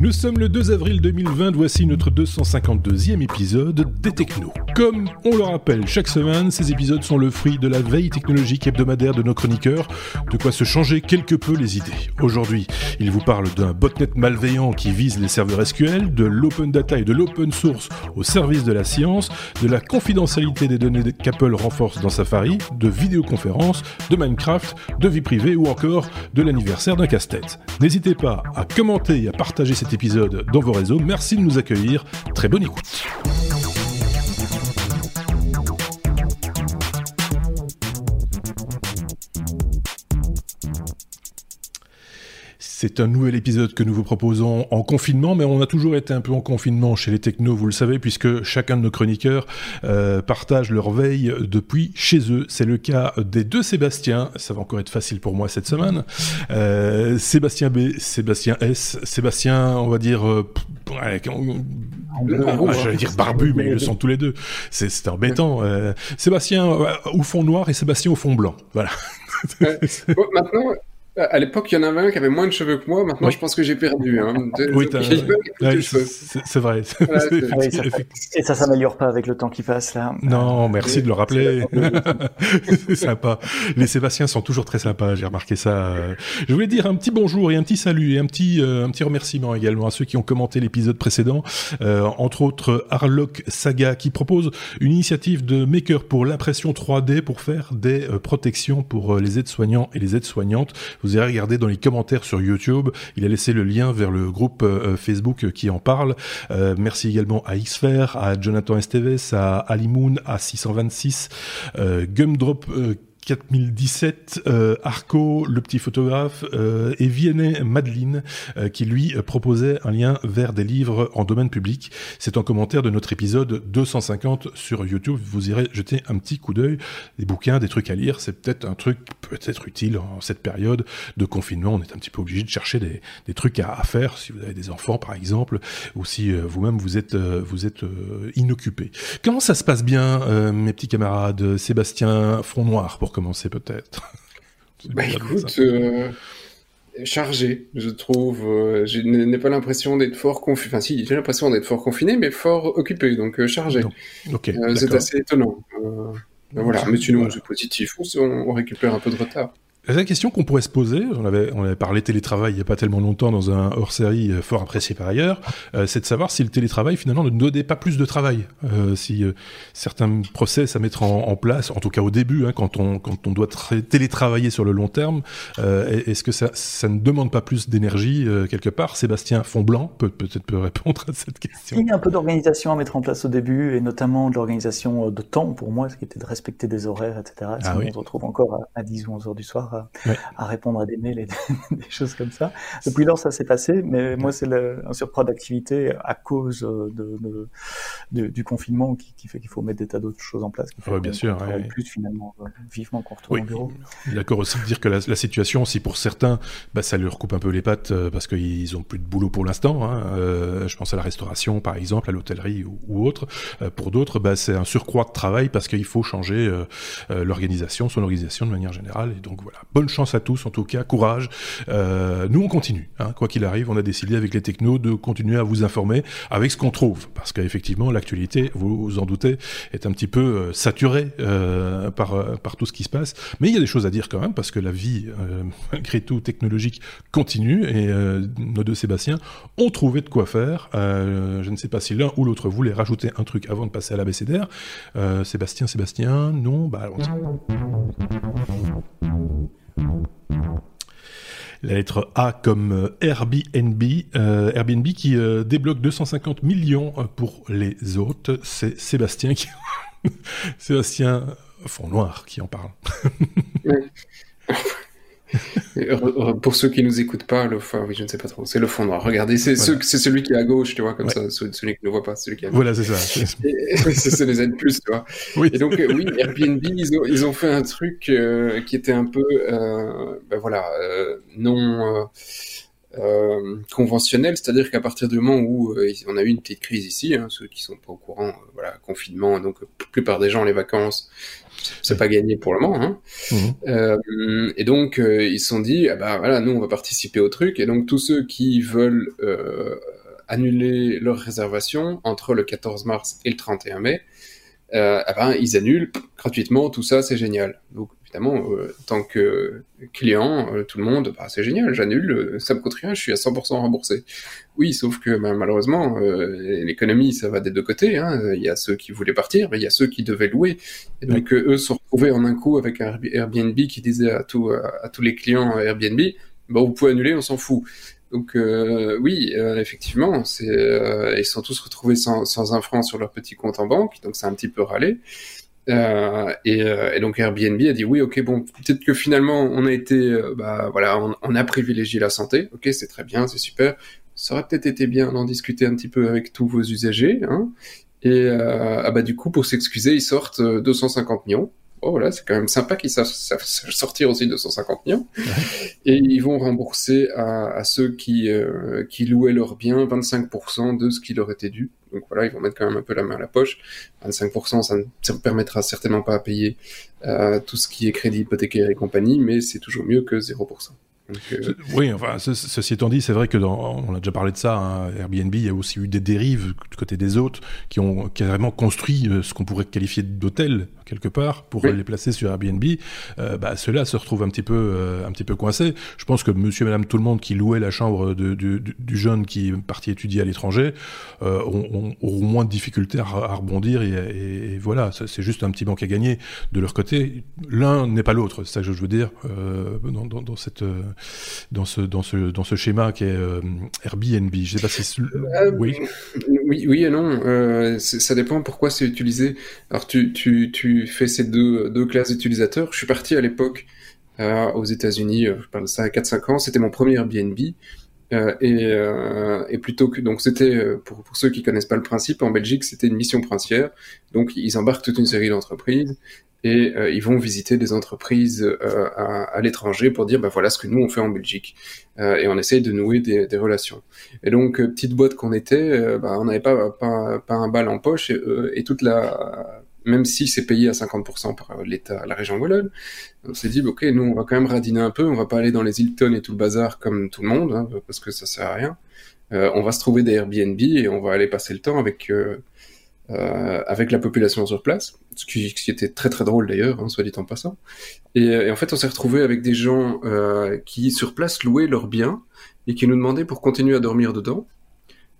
Nous sommes le 2 avril 2020, voici notre 252e épisode des Technos. Comme on le rappelle chaque semaine, ces épisodes sont le fruit de la veille technologique hebdomadaire de nos chroniqueurs, de quoi se changer quelque peu les idées. Aujourd'hui, ils vous parlent d'un botnet malveillant qui vise les serveurs SQL, de l'open data et de l'open source au service de la science, de la confidentialité des données qu'Apple renforce dans Safari, de vidéoconférences, de Minecraft, de vie privée ou encore de l'anniversaire d'un casse-tête. N'hésitez pas à commenter et à partager cette épisode dans vos réseaux. Merci de nous accueillir. Très bonne écoute. C'est un nouvel épisode que nous vous proposons en confinement, mais on a toujours été un peu en confinement chez les technos, vous le savez, puisque chacun de nos chroniqueurs euh, partage leur veille depuis chez eux. C'est le cas des deux Sébastien, ça va encore être facile pour moi cette semaine. Euh, Sébastien B, Sébastien S, Sébastien, on va dire... Euh, ouais, ah, J'allais dire barbu, mais ils le sont tous les deux. C'est embêtant. Sébastien au fond noir et Sébastien au fond blanc. Voilà. maintenant, à l'époque, il y en avait un qui avait moins de cheveux que moi. Maintenant, je pense que j'ai perdu. Hein. Oui, c'est vrai. et ça s'améliore pas avec le temps qui passe là. Non, merci de le rappeler. c'est sympa. Les Sébastiens sont toujours très sympas. J'ai remarqué ça. Je voulais dire un petit bonjour et un petit salut et un petit euh, un petit remerciement également à ceux qui ont commenté l'épisode précédent. Euh, entre autres, Harlock Saga qui propose une initiative de maker pour l'impression 3D pour faire des euh, protections pour les aides-soignants et les aides-soignantes. Vous irez regarder dans les commentaires sur YouTube. Il a laissé le lien vers le groupe euh, Facebook qui en parle. Euh, merci également à Xfer, à Jonathan Esteves, à Alimoun, à 626, euh, Gumdrop 4017, euh, Arco, le petit photographe, euh, et Vianney Madeline, euh, qui lui proposait un lien vers des livres en domaine public. C'est en commentaire de notre épisode 250 sur YouTube. Vous irez jeter un petit coup d'œil. Des bouquins, des trucs à lire, c'est peut-être un truc peut-être utile en cette période de confinement. On est un petit peu obligé de chercher des, des trucs à, à, faire si vous avez des enfants, par exemple, ou si vous-même vous êtes, vous êtes inoccupé. Comment ça se passe bien, mes petits camarades Sébastien Front Noir, pour commencer peut-être Bah écoute, euh, chargé, je trouve. Euh, je n'ai pas l'impression d'être fort confiné. Enfin si, j'ai l'impression d'être fort confiné, mais fort occupé, donc euh, chargé. c'est assez étonnant. voilà, mais sinon c'est positif, on récupère un peu de retard. La question qu'on pourrait se poser, on avait, on avait parlé télétravail il n'y a pas tellement longtemps dans un hors-série euh, fort apprécié par ailleurs, euh, c'est de savoir si le télétravail finalement ne donnait pas plus de travail, euh, si certains process à mettre en, place, en tout cas au début, hein, quand, on, quand on doit télétravailler sur le long terme, est-ce que ça, ça ne demande pas plus d'énergie quelque part? Sébastien Fontblanc peut peut-être peut répondre à cette question. Il y a un peu d'organisation à mettre en place au début, et notamment de l'organisation de temps pour moi, ce qui était de respecter des horaires, etc. Ah on se retrouve encore à, à 10 ou 11 heures du soir à, répondre à des mails et des, choses comme ça. Depuis lors, ça s'est passé, mais moi, c'est un surcroît d'activité à cause de, du confinement qui, fait qu'il faut mettre des tas d'autres choses en place. Oui, bien sûr. plus finalement, euh, vivement qu'on retourne au bureau. D'accord aussi de dire que la, situation, si pour certains, bah, ça leur coupe un peu les pattes euh, parce qu'ils ont plus de boulot pour l'instant. Hein, euh, je pense à la restauration, par exemple, à l'hôtellerie ou, autre. pour d'autres, bah, c'est un surcroît de travail parce qu'il faut changer l'organisation, son organisation de manière générale. Et donc voilà, bonne chance à tous, en tout cas, courage. Euh, nous, on continue. Hein. Quoi qu'il arrive, on a décidé avec les technos de continuer à vous informer avec ce qu'on trouve. Parce qu'effectivement, l'actualité, vous vous en doutez, est un petit peu euh, saturée euh, par, par tout ce qui se passe. Mais il y a des choses à dire quand même, parce que la vie, malgré tout, technologique continue. Et nos deux Sébastien ont trouvé de quoi faire. je ne sais pas si l'un ou l'autre voulait rajouter un truc avant de passer à l'abécédaire. Sébastien, Sébastien, non? Bah allons-y. La lettre A comme euh, Airbnb, euh, Airbnb qui euh, débloque 250 millions pour les autres. C'est Sébastien qui... Sébastien Fond Noir qui en parle. Pour ceux qui nous écoutent pas, le oui, je ne sais pas trop, c'est le fond noir. Regardez, c'est celui qui est à gauche, tu vois, comme ça, celui qui ne voit pas, celui qui est à Voilà, c'est ça. c'est les plus, tu vois. Oui. Et donc, euh, oui, Airbnb, ils ont, ils ont fait un truc euh, qui était un peu, euh, ben voilà, non euh, conventionnel, c'est-à-dire qu'à partir du moment où euh, on a eu une petite crise ici, hein, ceux qui sont pas au courant, euh, voilà, confinement, donc la plupart des gens les vacances, c'est pas gagné pour le moment. Hein. Mmh. et donc ils se sont dit, ah bah voilà, nous on va participer au truc, et donc tous ceux qui veulent annuler leur réservation entre le 14 mars et le 31 mai, eh ben, ils annulent gratuitement, tout ça, c'est génial. Donc évidemment, euh, tant que client, euh, tout le monde, bah, c'est génial, j'annule, euh, ça me coûte rien, je suis à 100% remboursé. Oui, sauf que bah, malheureusement, l'économie, ça va des deux côtés. Hein. Il y a ceux qui voulaient partir, mais il y a ceux qui devaient louer. Et donc, eux se retrouvaient en un coup avec un Airbnb qui disait à, tout, à, tous les clients Airbnb, bah, vous pouvez annuler, on s'en fout. Donc oui, effectivement, c'est ils sont tous retrouvés sans, un franc sur leur petit compte en banque, donc c'est un petit peu râlé. Euh, et, euh, et, donc Airbnb a dit oui, ok, bon, peut-être que finalement on a été, euh, bah voilà, on, on, a privilégié la santé. Ok, c'est très bien, c'est super. Ça aurait peut-être été bien d'en discuter un petit peu avec tous vos usagers. Hein. Et ah bah du coup, pour s'excuser, ils sortent 250 millions oh voilà, c'est quand même sympa qu'ils savent, sortir aussi 250 millions. Et ils vont rembourser à, à ceux qui, euh, qui louaient leurs biens 25% de ce qui leur était dû. Donc voilà, ils vont mettre quand même un peu la main à la poche. 25%, ça ne permettra certainement pas à payer euh, tout ce qui est crédit hypothécaire et compagnie, mais c'est toujours mieux que 0%. Euh, oui, enfin, ceci étant dit, c'est vrai que dans, on a déjà parlé de ça. Hein, Airbnb, il y a aussi eu des dérives du côté des autres qui ont carrément construit ce qu'on pourrait qualifier d'hôtel quelque part pour les placer sur Airbnb, euh, bah, ceux-là se retrouvent un petit peu euh, un petit peu coincés. Je pense que Monsieur, et Madame, tout le monde qui louait la chambre de, du jeune qui est parti étudier à l'étranger euh, ont, moins de difficultés à, rebondir et, et, voilà, c'est juste un petit banque à gagner de leur côté. L'un n'est pas l'autre, c'est ça que je veux dire euh, dans, dans, dans, cette dans ce dans ce dans ce schéma qui est euh, Airbnb. Je sais pas si oui. oui oui et non. ça dépend pourquoi c'est utilisé. Alors tu tu tu fait ces deux, deux classes d'utilisateurs. Je suis parti à l'époque euh, aux États-Unis, euh, je parle de ça à 4-5 ans, c'était mon premier Airbnb. Euh, et, euh, et, plutôt que donc c'était euh, pour, pour ceux qui connaissent pas le principe en Belgique c'était une mission princière. Donc ils embarquent toute une série d'entreprises et euh, ils vont visiter des entreprises euh, à, à l'étranger pour dire bah voilà ce que nous on fait en Belgique. Et on essaye de nouer des, des relations. Et donc petite boîte qu'on était bah, on n'avait pas, pas, pas un bal en poche et, et toute la même si c'est payé à 50% par l'État, la région Wallonne. On s'est dit, ok, nous, on va quand même radiner un peu, on va pas aller dans les Hilton et tout le bazar comme tout le monde, hein, parce que ça sert à rien. Euh, on va se trouver des Airbnb et on va aller passer le temps avec euh, euh, avec la population sur place, ce qui, était très très drôle d'ailleurs, hein, soit dit en passant. Et, et en fait, on s'est retrouvé avec des gens euh, qui sur place louaient leurs biens et qui nous demandaient pour continuer à dormir dedans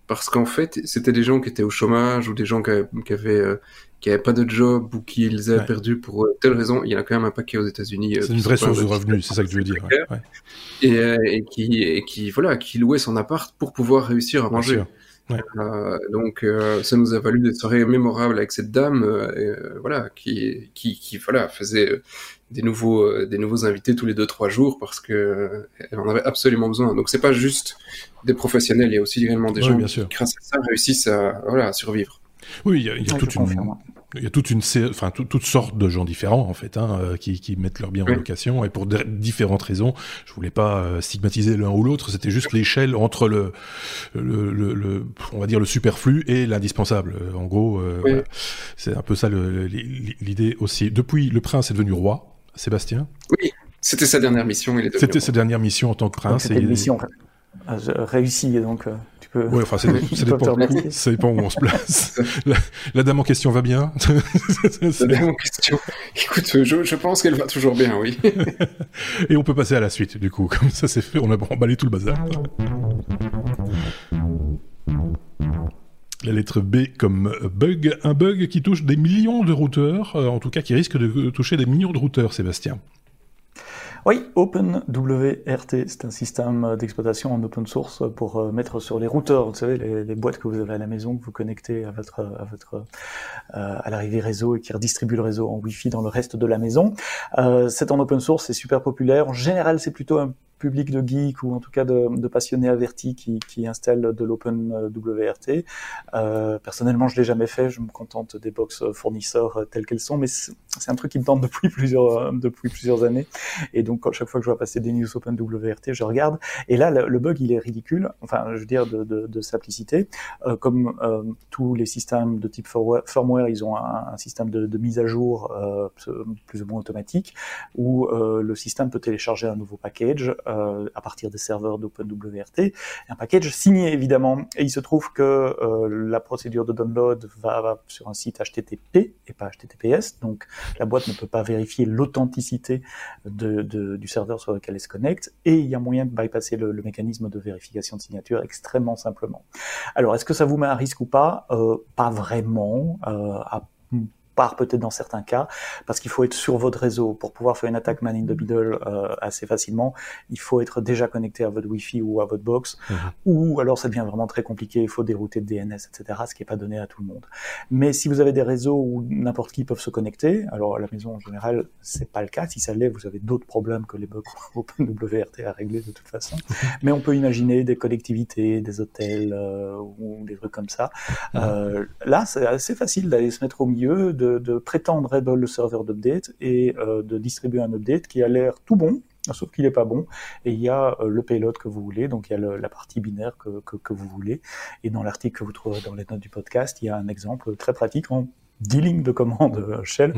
parce qu'en fait, c'était des gens qui étaient au chômage ou des gens qui, avaient, euh, qui avaient pas de job ou qui les avaient perdus pour euh, telle raison. Il y en a quand même un paquet aux États-Unis. Euh, c'est une vraie source de revenus, c'est ça que tu veux dire. Ouais. Et, et, qui, et qui, voilà, qui louait son appart pour pouvoir réussir à manger. Euh, donc ça nous a valu des soirées mémorables avec cette dame, voilà, qui, qui, qui, voilà, faisait des nouveaux, des nouveaux invités tous les deux trois jours parce que elle en avait absolument besoin. Donc c'est pas juste des professionnels, il y a aussi réellement des gens qui, grâce à ça, réussissent à, voilà, à survivre. Oui, il y a, il y a toute une, il y a toute une, enfin toutes sortes de gens différents en fait, hein, euh, qui, qui mettent leur bien en location et pour différentes raisons. Je voulais pas euh, stigmatiser l'un ou l'autre, c'était juste l'échelle entre le, le, le, on va dire le superflu et l'indispensable. Euh, en gros, c'est un peu ça l'idée aussi. Depuis, le prince est devenu roi, Sébastien. Oui, c'était sa dernière mission. C'était sa dernière mission en tant que prince. C'était une mission réussie, donc. Ouais, enfin, ça, dépend, ça dépend où on se place. la, dame en question va bien La dame en question, écoute, je, je pense qu'elle va toujours bien, oui. Et on peut passer à la suite, du coup. Comme ça, c'est fait, on a emballé tout le bazar. La lettre B comme bug, un bug qui touche des millions de routeurs, euh, en tout cas qui risque de toucher des millions de routeurs, Sébastien. Oui, OpenWRT, c'est un système d'exploitation en open source pour euh, mettre sur les routeurs, vous savez, les, boîtes que vous avez à la maison, que vous connectez à votre à votre euh, à l'arrivée réseau et qui redistribue le réseau en Wi-Fi dans le reste de la maison. Euh, c'est en open source, c'est super populaire. En général, c'est plutôt un public de geeks ou en tout cas de, passionnés avertis qui, qui installent de l'OpenWRT. Euh, personnellement, je l'ai jamais fait. Je me contente des box fournisseurs telles qu'elles sont, mais c'est un truc qui me tente depuis plusieurs depuis plusieurs années. Et donc, chaque fois que je vois passer des news OpenWRT, je regarde. Et là, le, bug, il est ridicule. Enfin, je veux dire de, de, de simplicité. Euh, comme euh, tous les systèmes de type firmware, ils ont un, un système de, de, mise à jour euh, plus ou moins automatique où euh, le système peut télécharger un nouveau package euh, à partir des serveurs d'OpenWRT, un package signé évidemment. Et il se trouve que euh, la procédure de download va, sur un site HTTP et pas HTTPS, donc la boîte ne peut pas vérifier l'authenticité du serveur sur lequel elle se connecte, et il y a moyen de bypasser le, mécanisme de vérification de signature extrêmement simplement. Alors, est-ce que ça vous met à risque ou pas? Euh, Pas vraiment. Euh, part peut-être dans certains cas, parce qu'il faut être sur votre réseau pour pouvoir faire une attaque man in the middle euh, assez facilement. Il faut être déjà connecté à votre Wi-Fi ou à votre box, mhm. ou alors ça devient vraiment très compliqué. Il faut dérouter de DNS, etc., ce qui n'est pas donné à tout le monde. Mais si vous avez des réseaux où n'importe qui peut se connecter, alors à la maison en général, c'est pas le cas. Si ça l'est, vous avez d'autres problèmes que les bugs OpenWRT à régler de toute façon. Mais on peut imaginer des collectivités, des hôtels euh, ou des trucs comme ça. Mhm. Euh, là, c'est assez facile d'aller se mettre au milieu de de, prétendre être le serveur d'update et euh, de distribuer un update qui a l'air tout bon, sauf qu'il n'est pas bon. Et il y a euh, le payload que vous voulez, donc il y a la partie binaire que, que, vous voulez. Et dans l'article que vous trouverez dans les notes du podcast, il y a un exemple très pratique en 10 lignes de commande euh, shell.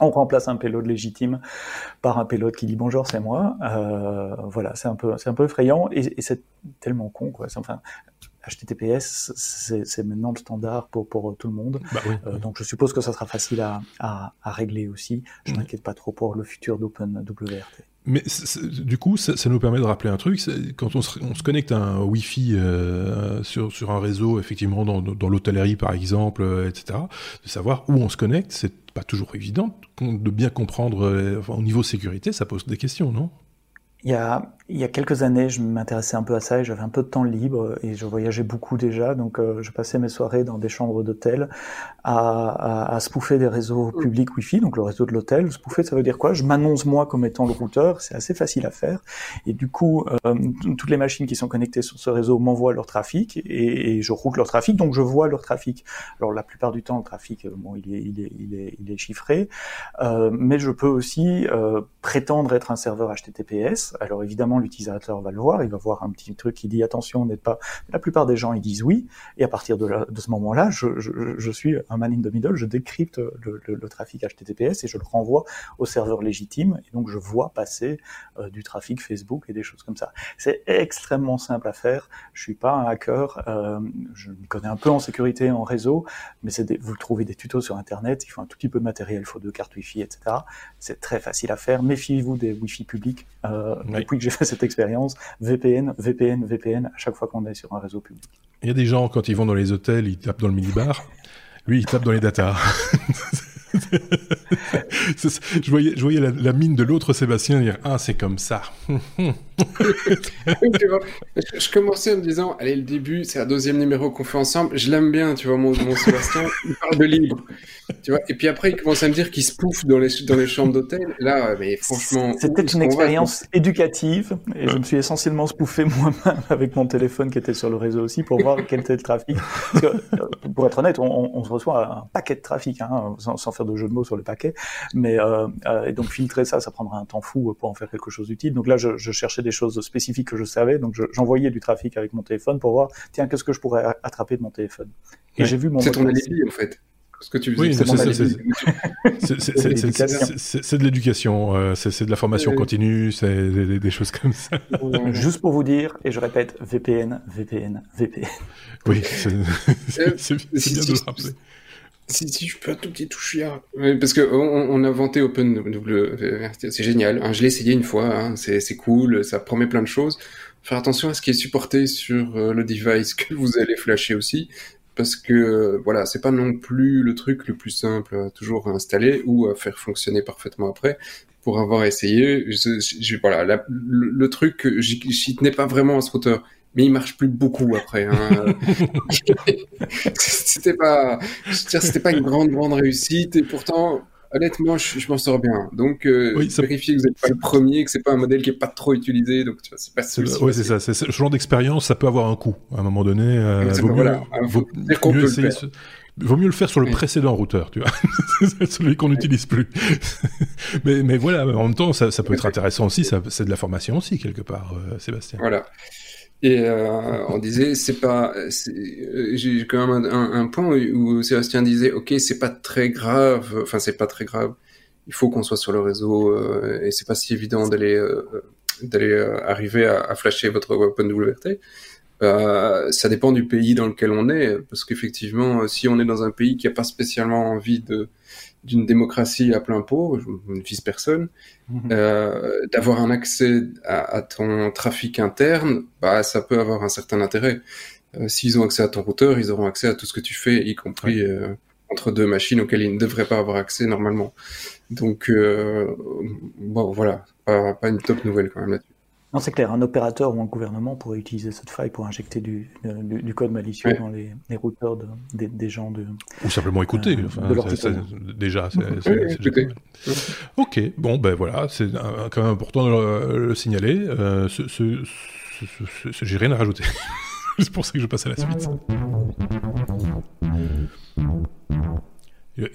On remplace un payload légitime par un payload qui dit bonjour, c'est moi. voilà, c'est un peu, c'est un peu effrayant et, c'est tellement con, quoi. Enfin, HTTPS, c'est maintenant le standard pour, pour euh, tout le monde. Bah euh, donc je suppose que ça sera facile à, à, à régler aussi. Je ne m'inquiète pas trop pour le futur d'OpenWRT. Mais du coup, ça, ça, nous permet de rappeler un truc. Quand on se, on se, connecte à un Wi-Fi euh, sur, sur un réseau, effectivement, dans, dans l'hôtellerie par exemple, euh, etc., de savoir où on se connecte, c'est pas toujours évident. De bien comprendre enfin, au niveau sécurité, ça pose des questions, non? Il y, a, il y a quelques années, je m'intéressais un peu à ça et j'avais un peu de temps libre et je voyageais beaucoup déjà. Donc, euh, je passais mes soirées dans des chambres d'hôtel à, à, à spoofer des réseaux mm. publics Wi-Fi, donc le réseau de l'hôtel. Spoofer, ça veut dire quoi? Je m'annonce moi comme étant le routeur. C'est assez facile à faire. Et du coup, euh, toutes les machines qui sont connectées sur ce réseau m'envoient leur trafic et, et, je route leur trafic, donc je vois leur trafic. Alors, la plupart du temps, le trafic, euh, bon, il est, il est, il est, il est chiffré, euh, mais je peux aussi prétendre être un serveur HTTPS alors évidemment, l'utilisateur va le voir, il va voir un petit truc qui dit attention, n'êtes pas. La plupart des gens ils disent oui, et à partir de, ce moment-là, je, suis un man in the middle, je décrypte le, trafic HTTPS et je le renvoie au serveur légitime, et donc je vois passer euh, du trafic Facebook et des choses comme ça. C'est extrêmement simple à faire. Je suis pas un hacker, euh, je me connais un peu en sécurité, en réseau, mais c'est vous trouvez des tutos sur Internet, il faut un tout petit peu de matériel, il faut deux cartes Wi-Fi, etc. C'est très facile à faire. Méfiez-vous des Wi-Fi publics. Euh, depuis que j'ai fait cette expérience, VPN, VPN, VPN, à chaque fois qu'on est sur un réseau public. Il y a des gens, quand ils vont dans les hôtels, ils tapent dans le minibar. Lui, il tape dans les datas. je voyais, je voyais la, mine de l'autre Sébastien dire Ah, c'est comme ça. je, commençais en me disant Allez, le début, c'est un deuxième numéro qu'on fait ensemble. Je l'aime bien, tu vois, mon, mon Sébastien. il parle de libre. Tu vois et puis après, il commence à me dire qu'il se pouffe dans les, dans les chambres d'hôtel. Là, mais franchement. C'était une expérience éducative. Et je me suis essentiellement spoufé moi-même avec mon téléphone qui était sur le réseau aussi pour voir quel était le trafic. Parce que, euh, pour être honnête, on, on, se reçoit un paquet de trafic, hein, sans, sans faire de jeu de mots sur le paquet. Mais euh, euh, et donc filtrer ça, ça prendra un temps fou pour en faire quelque chose d'utile. Donc là, je, je, cherchais des choses spécifiques que je savais, donc j'envoyais du trafic avec mon téléphone pour voir, tiens, qu'est-ce que je pourrais attraper de mon téléphone. Et j'ai vu mon. C'est ton alibi en fait. Ce que tu oui, c'est de l'éducation, euh, c'est de la formation continue, c'est des, des, choses comme ça. Juste pour vous dire, et je répète, VPN, VPN, VPN. Oui, c'est bien de le rappeler. Si, si je peux un tout petit toucher, parce que on, a vanté OpenWRT, c'est génial. Hein, je l'ai essayé une fois, hein, c'est cool, ça promet plein de choses. Faire attention à ce qui est supporté sur euh, le device que vous allez flasher aussi, parce que euh, voilà, c'est pas non plus le truc le plus simple à toujours installer ou à faire fonctionner parfaitement après. Pour avoir essayé, je, je, voilà, le, truc, j'y tenais pas vraiment à ce routeur mais il marche plus beaucoup après. Hein. c'était pas, c'était pas une grande grande réussite et pourtant honnêtement, je, m'en sors bien. Donc, euh, vérifiez que vous n'êtes pas le premier, que c'est pas un modèle qui est pas trop utilisé. Donc, c'est pas Oui, c'est ça. ce genre d'expérience, ça peut avoir un coût à un moment donné. Euh, vaut, mieux, voilà. vaut, mieux vaut mieux le faire sur le précédent routeur, tu vois, celui qu'on n'utilise plus. mais, mais voilà, en même temps, ça, ça peut être intéressant aussi. C'est de la formation aussi quelque part, euh, Sébastien. Voilà. Et euh, on disait, c'est pas, euh, j'ai quand même un, point où Sébastien disait, ok, c'est pas très grave, enfin c'est pas très grave, il faut qu'on soit sur le réseau euh, et c'est pas si évident d'aller d'aller arriver à, à, flasher votre OpenWRT. Euh, ça dépend du pays dans lequel on est, parce qu'effectivement, si on est dans un pays qui a pas spécialement envie de d'une démocratie à plein pot, je ne vise personne, mhm. euh, d'avoir un accès à, ton trafic interne, bah, ça peut avoir un certain intérêt. Euh, S'ils ont accès à ton routeur, ils auront accès à tout ce que tu fais, y compris euh, entre deux machines auxquelles ils ne devraient pas avoir accès normalement. Donc, euh, bon, voilà, pas, pas, une top nouvelle quand même là-dessus. Non, c'est clair, un opérateur ou un gouvernement pourrait utiliser cette faille pour injecter du, du, code malicieux dans les, les routeurs de, des, gens de. Ou simplement écouter. Euh, enfin, déjà, c'est Ok, bon, ben voilà, c'est quand même important de le, signaler. Euh, ce, ce, J'ai rien à rajouter. c'est pour ça que je passe à la suite.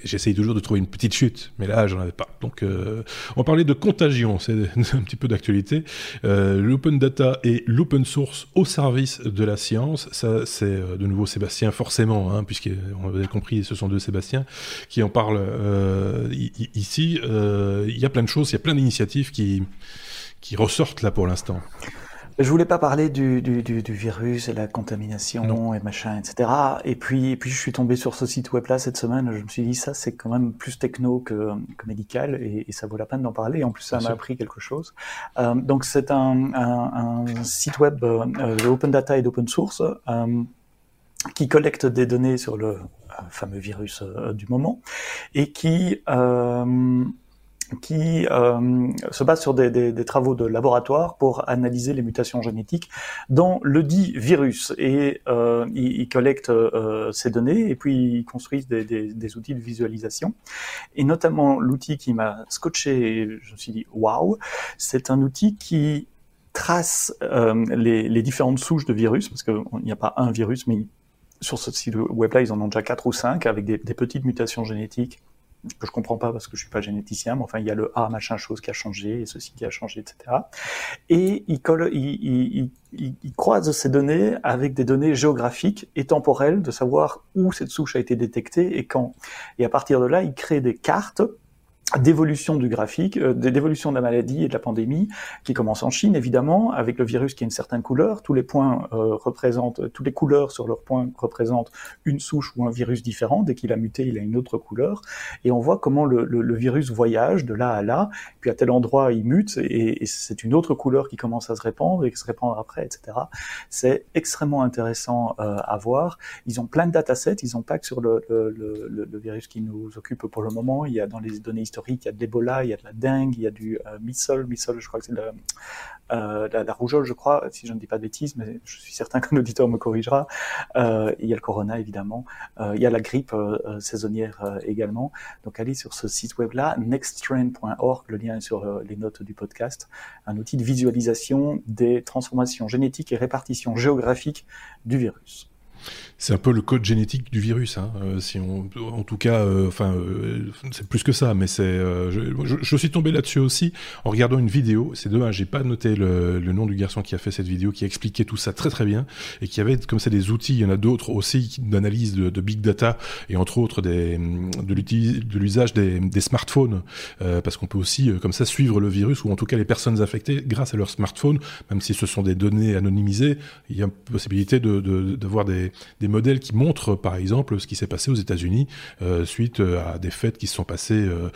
J'essaye toujours de trouver une petite chute, mais là, j'en avais pas. Donc, euh, on parlait de contagion, c'est un petit peu d'actualité. Euh, l'open data et l'open source au service de la science, ça, c'est euh, de nouveau Sébastien, forcément, hein, puisqu'on avait compris, ce sont deux Sébastien qui en parlent euh, ici. Euh, il y a plein de choses, il y a plein d'initiatives qui, qui ressortent là pour l'instant. Je voulais pas parler du, du, du, du virus et la contamination et machin, etc. Et puis, et puis je suis tombé sur ce site web là cette semaine. Je me suis dit ça c'est quand même plus techno que, que médical et, et, ça vaut la peine d'en parler. En plus ça m'a appris quelque chose. Euh, donc c'est un, un, un, site web euh, de open data et d'open source euh, qui collecte des données sur le euh, fameux virus euh, du moment et qui qui euh, se base sur des, travaux de laboratoire pour analyser les mutations génétiques dans le dit virus. Et euh, ils, collectent euh, ces données et puis ils construisent des, outils de visualisation. Et notamment l'outil qui m'a scotché, je me suis dit waouh, c'est un outil qui trace euh, les, différentes souches de virus, parce qu'il n'y a pas un virus, mais sur ce site web-là, ils en ont déjà quatre ou cinq avec des petites mutations génétiques que je comprends pas parce que je suis pas généticien, mais enfin il y a le A machin chose qui a changé et ceci qui a changé, etc. Et il, colle, il, il, il, croise ces données avec des données géographiques et temporelles de savoir où cette souche a été détectée et quand. Et à partir de là, il crée des cartes d'évolution du graphique, euh, d'évolution de la maladie et de la pandémie, qui commence en Chine évidemment, avec le virus qui a une certaine couleur. Tous les points euh, représentent, toutes les couleurs sur leurs points représentent une souche ou un virus différent. Dès qu'il a muté, il a une autre couleur. Et on voit comment le, le, le virus voyage de là à là, puis à tel endroit il mute et, et c'est une autre couleur qui commence à se répandre et qui se répand après, etc. C'est extrêmement intéressant euh, à voir. Ils ont plein de datasets, ils ont pas que sur le, le, virus qui nous occupe pour le moment. Il y a dans les données historiques il y a de l'Ebola, il y a de la dengue, il y a du euh, missol, missol, je crois que c'est euh, la, rougeole, je crois, si je ne dis pas de bêtises, mais je suis certain qu'un auditeur me corrigera. Euh, il y a le corona, évidemment. Euh, il y a la grippe saisonnière également. Donc allez sur ce site web-là, nexttrend.org, le lien est sur les notes du podcast, un outil de visualisation des transformations génétiques et répartition géographique du virus. C'est un peu le code génétique du virus, hein, euh, si on, en tout cas, euh, enfin, euh, c'est plus que ça, mais c'est, je, suis tombé là-dessus aussi en regardant une vidéo. C'est dommage, j'ai pas noté le, nom du garçon qui a fait cette vidéo, qui expliquait tout ça très très bien et qui avait comme ça des outils. Il y en a d'autres aussi d'analyse de, de, big data et entre autres des, de l'usage des, des, smartphones, parce qu'on peut aussi comme ça suivre le virus ou en tout cas les personnes infectées grâce à leur smartphone, même si ce sont des données anonymisées. Il y a possibilité de, de, de voir des, des modèles qui montrent, par exemple, ce qui s'est passé aux États-Unis euh, suite euh, à des fêtes qui se sont passées euh,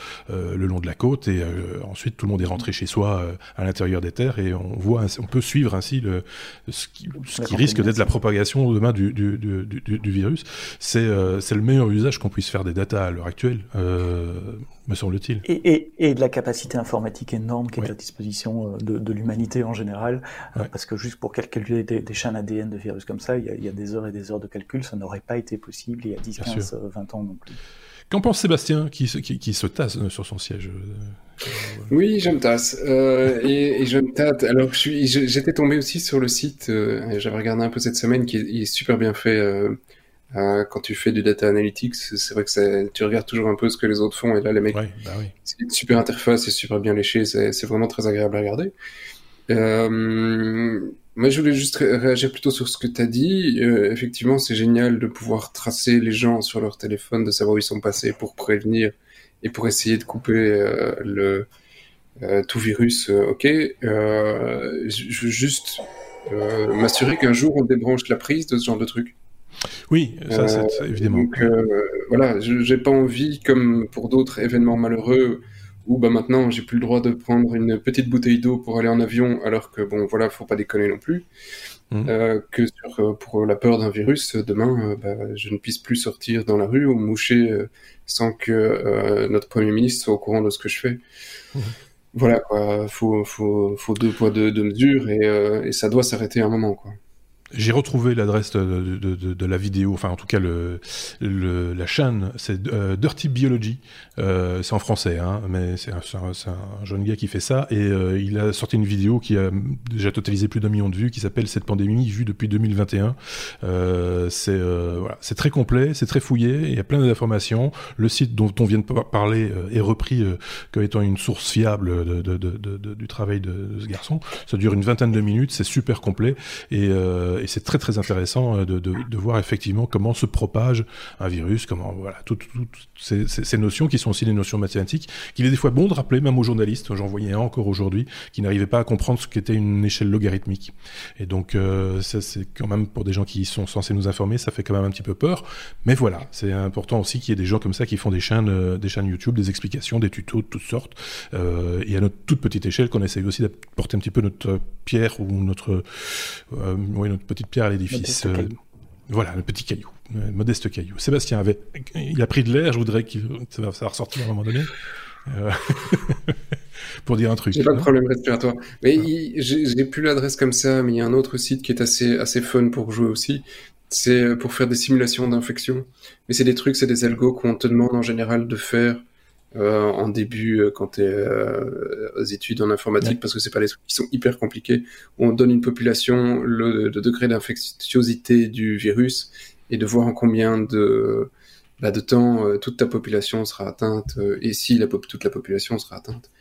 le long de la côte et ensuite tout le monde est rentré chez soi à l'intérieur des terres et on voit, on peut suivre ainsi le, ce qui, ce qui risque d'être la propagation demain du, du, du, du, du virus. C'est c'est le meilleur usage qu'on puisse faire des datas à l'heure actuelle me semble-t-il. Et, et, et, de la capacité informatique énorme qui est à disposition de, de l'humanité en général, parce que juste pour calculer des, des chaînes ADN de virus comme ça, il y, a, il y, a, des heures et des heures de calcul, ça n'aurait pas été possible il y a 10, 15, 20 ans non plus Qu'en pense Sébastien qui, qui, se tasse sur son siège Oui, je me tasse. et, je me tâte. Alors, j'étais tombé aussi sur le site, j'avais regardé un peu cette semaine, qui est, super bien fait. Quand tu fais du data analytics, c'est vrai que tu regardes toujours un peu ce que les autres font, et là, les mecs, bah c'est une super interface, c'est super bien léché, c'est vraiment très agréable à regarder. Euh, moi, je voulais juste réagir plutôt sur ce que tu as dit. Euh, effectivement, c'est génial de pouvoir tracer les gens sur leur téléphone, de savoir où ils sont passés pour prévenir et pour essayer de couper euh, le euh, tout virus. Euh, ok, je veux juste m'assurer qu'un jour on débranche la prise de ce genre de truc. Oui, ça, c'est évidemment. Donc voilà, j'ai pas envie, comme pour d'autres événements malheureux, ou bah maintenant j'ai plus le droit de prendre une petite bouteille d'eau pour aller en avion alors que bon voilà faut pas déconner non plus mmh. euh, que sur, euh, pour la peur d'un virus demain euh, bah, je ne puisse plus sortir dans la rue ou moucher euh, sans que notre premier ministre soit au courant de ce que je fais mmh. voilà quoi faut, faut, faut deux poids deux, deux mesures et, et ça doit s'arrêter à un moment quoi j'ai retrouvé l'adresse de, la vidéo, enfin en tout cas la chaîne, c'est euh, Dirty Biology, euh, c'est en français, hein, mais c'est un, un, jeune gars qui fait ça, et euh, il a sorti une vidéo qui a déjà totalisé plus d'un million de vues, qui s'appelle Cette pandémie vue depuis 2021. Euh, c'est c'est très complet, c'est très fouillé, il y a plein d'informations. Le site dont on vient de parler est repris comme étant une source fiable du travail de, ce garçon. Ça dure une vingtaine de minutes, c'est super complet, et et c'est très très intéressant euh, de, voir effectivement comment se propage un virus, comment voilà toutes tout, ces, notions qui sont aussi des notions mathématiques qu'il est des fois bon de rappeler même aux journalistes. J'en voyais un encore aujourd'hui qui n'arrivait pas à comprendre ce qu'était une échelle logarithmique. Et donc euh, ça c'est quand même pour des gens qui sont censés nous informer, ça fait quand même un petit peu peur. Mais voilà, c'est important aussi qu'il y ait des gens comme ça qui font des chaînes, euh, des chaînes YouTube, des explications, des tutos de toutes sortes. Euh, et à notre toute petite échelle, qu'on essaye aussi d'apporter un petit peu notre pierre ou notre, oui, notre petite pierre à l'édifice. Euh, voilà, le petit caillou, le modeste caillou. Sébastien avait, il a pris de l'air. Je voudrais qu'il ça va, ressortir à un moment donné. Euh, pour dire un truc. J'ai pas de problème respiratoire. Mais j'ai plus l'adresse comme ça, mais il y a un autre site qui est assez, assez fun pour jouer aussi. C'est pour faire des simulations d'infection. Mais c'est des trucs, c'est des algos qu'on te demande en général de faire euh, en début euh, quand tu es euh, aux études en informatique parce que c'est pas des trucs qui sont hyper compliqués. On donne une population le, degré d'infectiosité du virus et de voir en combien de bah, de temps toute ta population sera atteinte et si la, toute la population sera atteinte.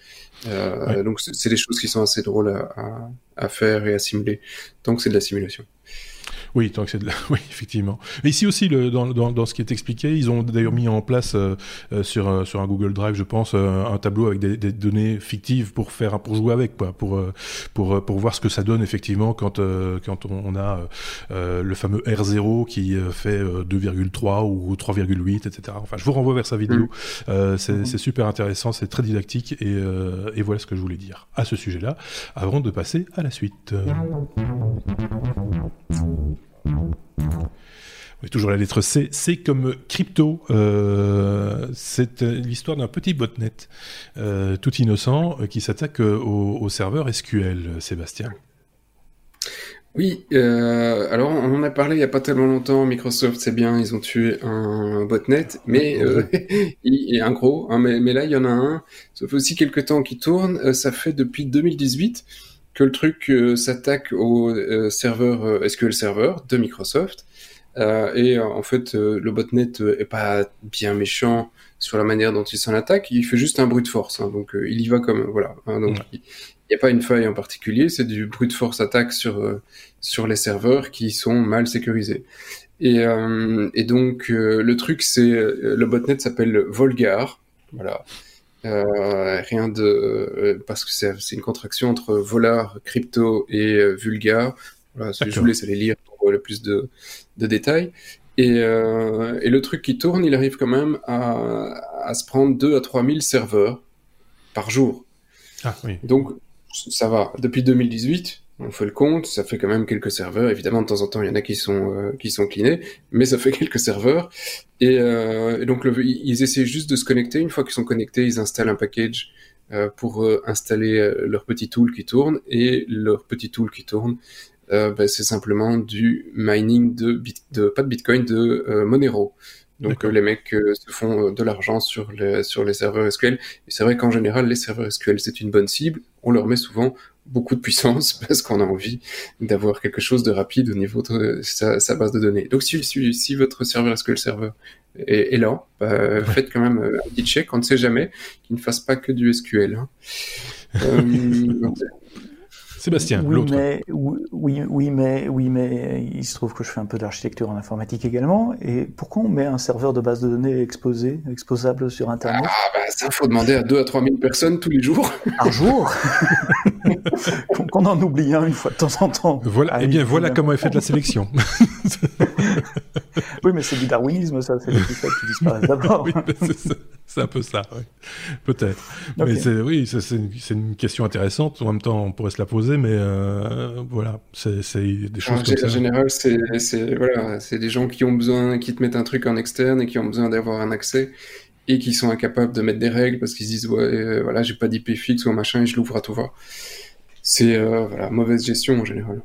Donc c'est des choses qui sont assez drôles à, à, à faire et à simuler. Donc c'est de la simulation. Oui, tant que c'est de la... oui, effectivement. Mais ici aussi, le, dans, dans, dans, ce qui est expliqué, ils ont d'ailleurs mis en place euh, euh sur euh, sur un Google Drive, je pense, euh, un tableau avec des, des, données fictives pour faire pour jouer avec, quoi, pour pour pour voir ce que ça donne effectivement quand quand on a le fameux R0 qui fait 2,3 ou 3,8, etc. Enfin, je vous renvoie vers sa vidéo. Mm. c'est mm-hmm. super intéressant, c'est très didactique et, et voilà ce que je voulais dire à ce sujet-là, avant de passer à la suite. Toujours la lettre C. C'est comme crypto. Euh, c'est euh, l'histoire d'un petit botnet euh, tout innocent qui s'attaque au, serveur SQL, Sébastien. Oui, alors on en a parlé il n'y a pas tellement longtemps. Microsoft, c'est bien, ils ont tué un botnet, mais il est un gros. Hein, mais, mais, là, il y en a un. Ça fait aussi quelques temps qu'il tourne. ça fait depuis 2018 que le truc euh, s'attaque au euh, serveur euh, SQL Server de Microsoft. Et en fait, le botnet est pas bien méchant sur la manière dont il s'en attaque. Il fait juste un brute force. Hein, donc il y va comme voilà. Hein, donc il n'y a pas une faille en particulier. C'est du brute force attaque sur sur les serveurs qui sont mal sécurisés. Et, et donc le truc, c'est le botnet s'appelle Volgar. Voilà. Euh, rien de euh, parce que c'est une contraction entre volard, crypto et euh, vulgar. Voilà, je vous laisse aller lire pour le plus de, de détails. Et, et, le truc qui tourne, il arrive quand même à, à se prendre 2 à 3 000 serveurs par jour. Ah, oui. Donc ça va. Depuis 2018, on fait le compte, ça fait quand même quelques serveurs. Évidemment, de temps en temps, il y en a qui sont euh, qui sont cleanés, mais ça fait quelques serveurs. Et, euh, donc, le, ils essaient juste de se connecter. Une fois qu'ils sont connectés, ils installent un package euh, pour euh, installer euh, leur petit tool qui tourne. Et leur petit tool qui tourne, bah, c'est simplement du mining de, bit, de pas de Bitcoin, de Monero. Donc les mecs se font de l'argent sur les, sur les serveurs SQL. Et c'est vrai qu'en général, les serveurs SQL, c'est une bonne cible. On leur met souvent beaucoup de puissance parce qu'on a envie d'avoir quelque chose de rapide au niveau de sa, base de données. Donc si, si, votre serveur SQL Server est, est lent, bah, faites quand même un petit check, on ne sait jamais, qu'il ne fasse pas que du SQL. Hein. euh, Sébastien, oui, Mais, oui, oui, mais, oui, mais il se trouve que je fais un peu d'architecture en informatique également. Et pourquoi on met un serveur de base de données exposé, exposable sur Internet? Ah, bah ça, faut demander à 2 à 3 000 personnes tous les jours. Par jour? Qu'on en oublie un une fois de temps en temps. Voilà, eh bien, voilà comment est faite la sélection. oui, mais c'est du darwinisme, ça. C'est les qui disparaissent d'abord. oui, c'est un peu ça, oui. peut-être. Mais oui, c'est une question intéressante. En même temps, on pourrait se la poser mais euh, voilà, c'est des choses en, comme ça. En général, c'est voilà, des gens qui ont besoin, qui te mettent un truc en externe et qui ont besoin d'avoir un accès et qui sont incapables de mettre des règles parce qu'ils disent ouais, euh, voilà, j'ai pas d'IP fixe ou un machin et je l'ouvre à tout va. C'est euh, voilà, mauvaise gestion en général.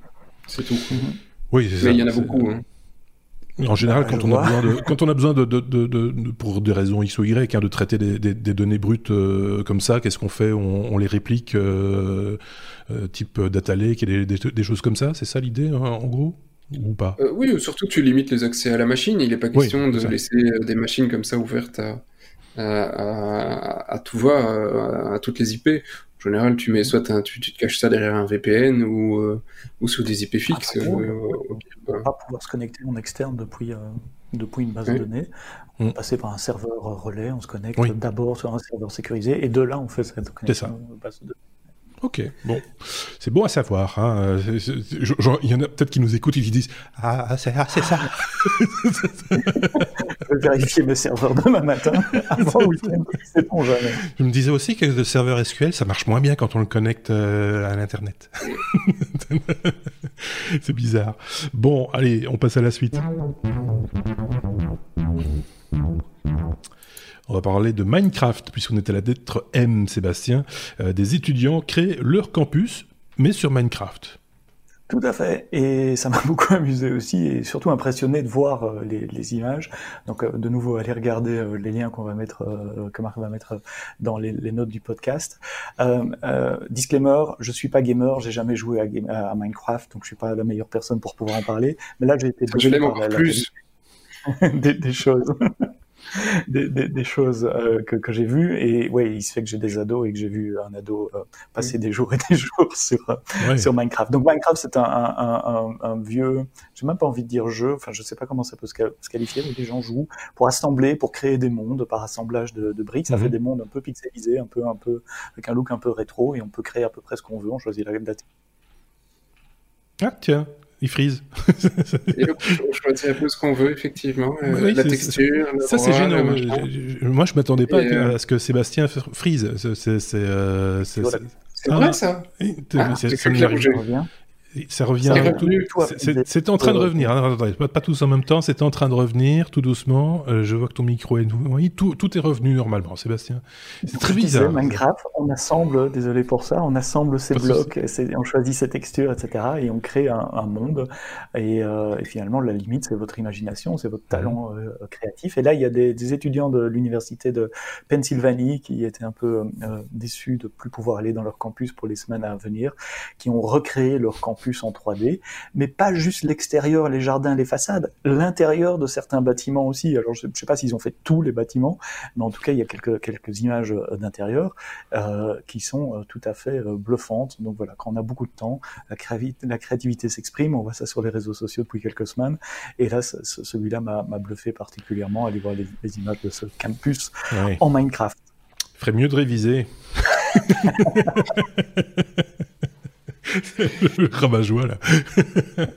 C'est tout. Oui, mais il y en a beaucoup. Hein. En général, quand, on a besoin de, quand on a besoin de, de, de, pour des raisons X ou Y, hein, de traiter des, des, des données brutes euh, comme ça, qu'est-ce qu'on fait? On, on, les réplique euh, euh, type data lake et des, des, choses comme ça? C'est ça l'idée, hein, en gros? Ou pas? Oui, surtout tu limites les accès à la machine. Il n'est pas question de laisser des machines comme ça ouvertes à, à, à, à tout va, à, toutes les IP. En général, tu mets soit tu, tu, te caches ça derrière un VPN ou, euh, ou sous des IP fixes. Ah, euh, on va pouvoir se connecter en externe depuis, euh, depuis une base de données. On mm. passer par un serveur relais, on se connecte d'abord sur un serveur sécurisé et de là on fait cette connexion base de données. Ok, bon, c'est bon à savoir. Hein. Il y en a peut-être qui nous écoutent et qui disent Ah, ah c'est ah, ça. Je vais vérifier mes serveurs demain matin avant week-end, c'est bon jamais. Je me disais aussi que le serveur SQL, ça marche moins bien quand on le connecte euh, à l'Internet. c'est bizarre. Bon, allez, on passe à la suite. On va parler de Minecraft, puisqu'on était à la lettre M, Sébastien. Euh, des étudiants créent leur campus, mais sur Minecraft. Tout à fait, et ça m'a beaucoup amusé aussi, et surtout impressionné de voir euh, les, images. Donc, euh, de nouveau, allez regarder les liens qu'on va mettre, que Marc va mettre dans les, notes du podcast. disclaimer, je suis pas gamer, j'ai jamais joué à, Minecraft, donc je suis pas la meilleure personne pour pouvoir en parler. Mais là, j'ai été. Je l'aime encore plus. des, choses. des, des, des, choses euh, que, que j'ai vues. Et ouais, il se fait que j'ai des ados et que j'ai vu un ado euh, passer des jours et des jours sur, euh, sur Minecraft. Donc Minecraft, c'est un, un, un, un, vieux, j'ai même pas envie de dire jeu, enfin je sais pas comment ça peut se, qualifier, mais les gens jouent pour assembler, pour créer des mondes par assemblage de, de briques. Ça fait mhm. des mondes un peu pixelisés, un peu, un peu, avec un look un peu rétro, et on peut créer à peu près ce qu'on veut. On choisit la date. Ah tiens, il frise. on choisit un peu ce qu'on veut, effectivement. Euh, la texture. Ça, c'est gênant. Moi, je m'attendais pas euh, à ce que Sébastien frise. C'est euh, vrai, ça. Ah, ça ça revient. C'est en train de revenir. Hein, pas, tous en même temps. C'est en train de revenir tout doucement. Euh, je vois que ton micro est. Oui, tout, tout est revenu normalement, Sébastien. C'est très bizarre. Minecraft, on assemble. Désolé pour ça. On assemble ces blocs. On choisit ces textures, etc. Et on crée un, monde. Euh, et, finalement, la limite, c'est votre imagination, c'est votre talent euh, créatif. Et là, il y a des, étudiants de l'université de Pennsylvanie qui étaient un peu déçus de plus pouvoir aller dans leur campus pour les semaines à venir, qui ont recréé leur campus en 3D, mais pas juste l'extérieur, les jardins, les façades, l'intérieur de certains bâtiments aussi. Alors je ne sais pas s'ils ont fait tous les bâtiments, mais en tout cas il y a quelques, quelques images euh, d'intérieur euh, qui sont euh, tout à fait bluffantes. Donc voilà, quand on a beaucoup de temps, la, la créativité s'exprime, on voit ça sur les réseaux sociaux depuis quelques semaines, et là celui-là m'a bluffé particulièrement, aller voir les, images de ce campus en Minecraft. Ferait mieux de réviser. le rabat-joie, là.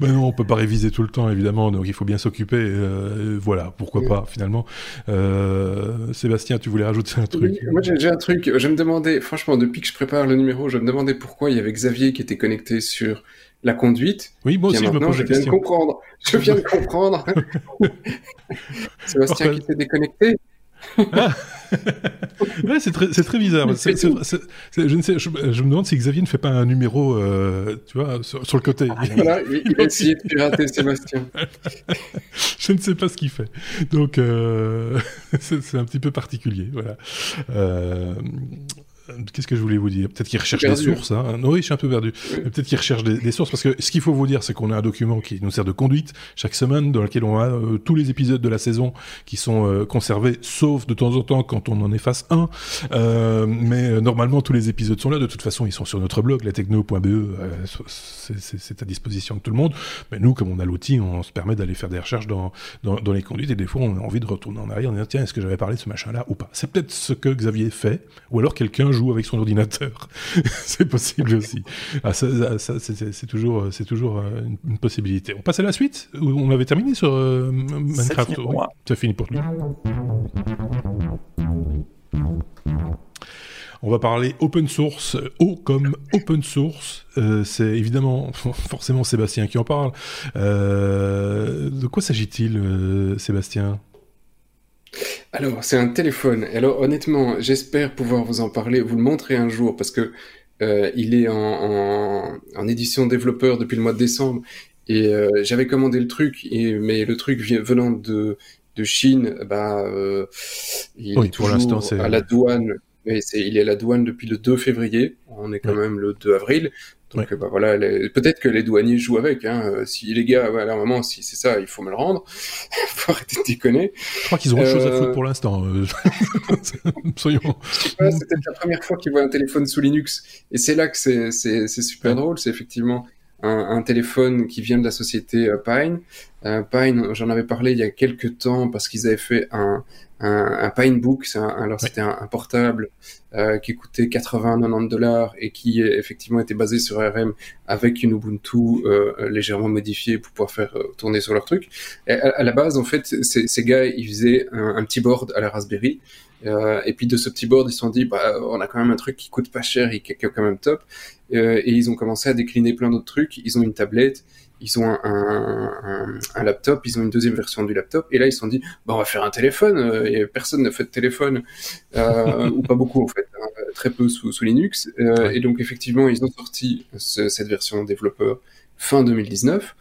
ben non, on peut pas réviser tout le temps, évidemment, donc il faut bien s'occuper. Euh, voilà, pourquoi pas, finalement. Euh, Sébastien, tu voulais rajouter un truc? Moi, j'ai un truc. Je me demandais, franchement, depuis que je prépare le numéro, je me demandais pourquoi il y avait Xavier qui était connecté sur la conduite. Oui, moi aussi, je me pose je viens de comprendre. Je viens de comprendre. Sébastien qui s'est déconnecté. Ah. ouais, c'est très, très, bizarre. je, ne sais, je, me demande si Xavier ne fait pas un numéro, euh, tu vois, sur, le côté. Ah, voilà, il, a essayé de pirater Sébastien. je ne sais pas ce qu'il fait. Donc, euh, c'est un petit peu particulier. Voilà. Euh, Qu'est-ce que je voulais vous dire? Peut-être qu'il recherche des sources. Hein. oui, je suis un peu perdu. Peut-être qu'il recherche des, sources parce que ce qu'il faut vous dire, c'est qu'on a un document qui nous sert de conduite chaque semaine, dans lequel on a euh, tous les épisodes de la saison qui sont euh, conservés, sauf de temps en temps quand on en efface un. Euh, mais normalement, tous les épisodes sont là. De toute façon, ils sont sur notre blog, latechno.be. c'est à disposition de tout le monde. Mais nous, comme on a l'outil, on se permet d'aller faire des recherches dans, dans, dans, les conduites et des fois, on a envie de retourner en arrière en disant tiens, est-ce que j'avais parlé de ce machin-là ou pas? C'est peut-être ce que Xavier fait, ou alors quelqu'un joue avec son ordinateur. c'est possible aussi. Ah, ça, c'est toujours, c'est toujours euh, une, possibilité. On passe à la suite On avait terminé sur euh, Minecraft? Ça finit pour lui. On va parler open source, O comme open source. Euh, c'est évidemment forcément Sébastien qui en parle. de quoi s'agit-il, Sébastien? Alors, c'est un téléphone. Alors, honnêtement, j'espère pouvoir vous en parler, vous le montrer un jour, parce que euh, il est en, édition développeur depuis le mois de décembre. Et euh, j'avais commandé le truc, et, mais le truc venant de, de Chine, bah, euh, il est toujours à la douane. il est à la douane depuis le 2 février. On est quand même le 2 avril. Donc bah, voilà, peut-être que les douaniers jouent avec. Hein. Euh, si les gars, à un moment, si c'est ça, il faut me le rendre. faut arrêter de déconner. Je crois qu'ils ont autre chose à foutre euh, pour l'instant. Euh, soyons. c'est peut-être la première fois qu'ils voient un téléphone sous Linux, et c'est là que c'est super drôle. C'est effectivement un, un, téléphone qui vient de la société Pine. Pine, j'en avais parlé il y a quelques temps parce qu'ils avaient fait un, un, un Pinebook. Un, alors c'était un, portable euh, qui coûtait 80-90 dollars et qui effectivement était basé sur RM avec une Ubuntu euh, légèrement modifiée pour pouvoir faire euh, tourner sur leur truc. Et à, la base, en fait, ces gars, ils faisaient un, petit board à la Raspberry. Euh, et puis de ce petit board, ils se sont dit, bah, on a quand même un truc qui coûte pas cher et qui est quand même top. Euh, et ils ont commencé à décliner plein d'autres trucs. Ils ont une tablette, ils ont un, un, un, laptop, ils ont une deuxième version du laptop, et là ils se sont dit, bah, on va faire un téléphone, euh, et personne n'a fait de téléphone, euh, ou pas beaucoup en fait, hein, très peu sous, sous Linux, euh, et donc effectivement ils ont sorti cette version développeur fin 2019,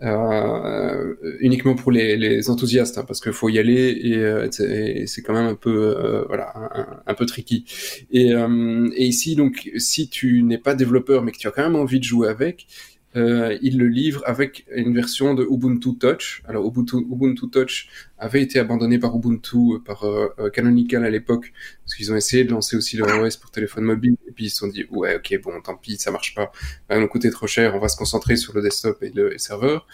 euh, uniquement pour les, les enthousiastes, hein, parce qu'il faut y aller et, c'est quand même un peu voilà un, un, peu tricky. Et, et ici donc si tu n'es pas développeur mais que tu as quand même envie de jouer avec, euh, il le livre avec une version de Ubuntu Touch. Alors Ubuntu, Ubuntu Touch avait été abandonné par Ubuntu, euh, par euh, euh, Canonical à l'époque, parce qu'ils ont essayé de lancer aussi leur OS pour téléphone mobile, et puis ils se sont dit ouais ok bon tant pis ça marche pas, ça nous coûter trop cher, on va se concentrer sur le desktop et le serveur.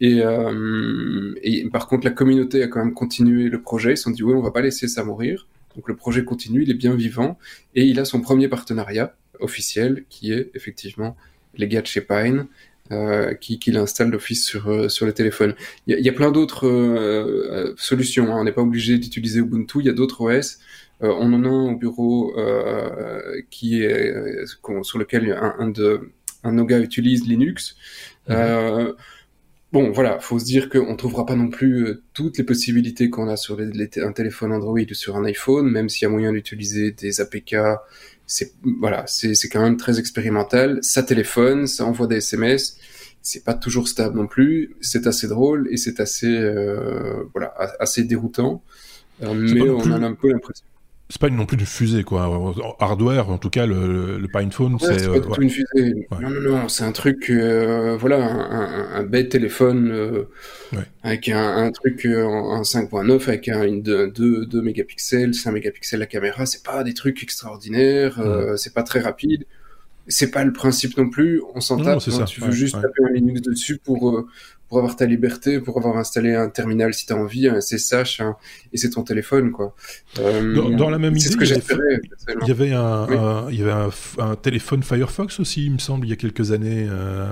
Et, euh, et par contre la communauté a quand même continué le projet, ils se sont dit ouais on va pas laisser ça mourir. Donc le projet continue, il est bien vivant, et il a son premier partenariat officiel qui est effectivement les gars de chez Pine, euh, qui, qui l'installe d'office sur, euh, sur le téléphone. Il y, a, plein d'autres euh, solutions. Hein. On n'est pas obligé d'utiliser Ubuntu. Il y a d'autres OS. on en a un au bureau qui est sur lequel un, un de un nos gars utilise Linux. Mhm. Bon, voilà, faut se dire qu'on trouvera pas non plus toutes les possibilités qu'on a sur les, un téléphone Android ou sur un iPhone, même s'il y a moyen d'utiliser des APK c'est voilà, c'est quand même très expérimental. Ça téléphone, ça envoie des SMS. C'est pas toujours stable non plus. C'est assez drôle et c'est assez euh, voilà assez déroutant. Euh, mais on a un peu l'impression c'est pas non plus une fusée quoi. Hardware, en tout cas le, le PinePhone, c'est pas du tout une fusée. Non non non, c'est un truc, euh, voilà, un, un, bête téléphone euh, avec un, un truc euh, en, 5.9 avec un, une 2, 2 mégapixels, 5 mégapixels la caméra. C'est pas des trucs extraordinaires, c'est pas très rapide. C'est pas le principe non plus. On s'en tape. Hein. tu veux juste taper un Linux dessus pour pour avoir ta liberté, pour avoir installé un terminal si tu as envie, un SSH, et c'est ton téléphone, quoi. Euh, dans, la même idée, ce que il y avait, un, il y avait un, téléphone Firefox aussi, il me semble, il y a quelques années, euh,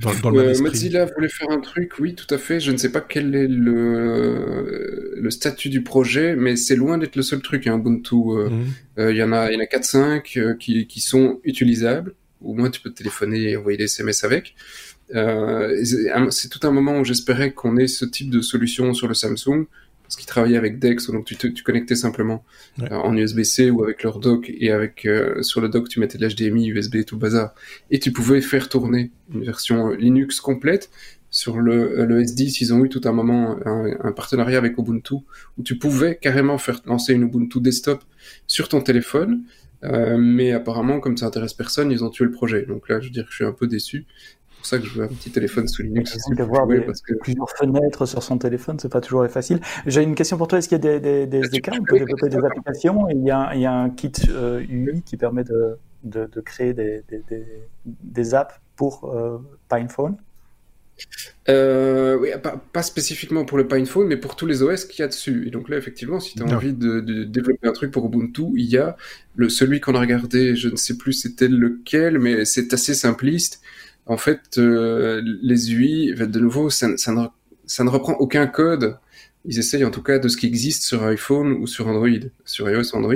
dans, dans, le même esprit. Mozilla voulait faire un truc, oui, tout à fait. Je ne sais pas quel est le, le statut du projet, mais c'est loin d'être le seul truc, hein, Ubuntu. Euh, mhm. il y en a, il y en a 4-5 qui, qui sont utilisables. Au moins, tu peux téléphoner et envoyer des SMS avec. Euh, c'est tout un moment où j'espérais qu'on ait ce type de solution sur le Samsung. parce qu'ils travaillaient avec Dex, donc tu, tu connectais simplement en USB-C ou avec leur dock, et avec sur le dock tu mettais de l'HDMI, USB, tout le bazar, et tu pouvais faire tourner une version Linux complète sur le, le S10, ils ont eu tout un moment un, partenariat avec Ubuntu où tu pouvais carrément faire lancer une Ubuntu desktop sur ton téléphone. Euh, mais apparemment, comme ça intéresse personne, ils ont tué le projet. Donc là, je veux dire que je suis un peu déçu. C'est pour ça que je veux un petit téléphone sous Linux. D'avoir plusieurs fenêtres sur son téléphone, c'est pas toujours facile. J'ai une question pour toi. Est-ce qu'il y a des, des, des SDK On peut développer des applications. il, y a, il y a un kit euh, UI qui permet de, de, de créer des, des, apps pour euh, PinePhone euh, oui, pas, spécifiquement pour le PinePhone, mais pour tous les OS qu'il y a dessus. Et donc là, effectivement, si tu as envie de, développer un truc pour Ubuntu, il y a le, celui qu'on a regardé, je ne sais plus c'était lequel, mais c'est assez simpliste. En fait, euh, les UI, de nouveau, ça, ça, ne, ça ne reprend aucun code ils essayent en tout cas de ce qui existe sur iPhone ou sur Android, sur iOS ou Android.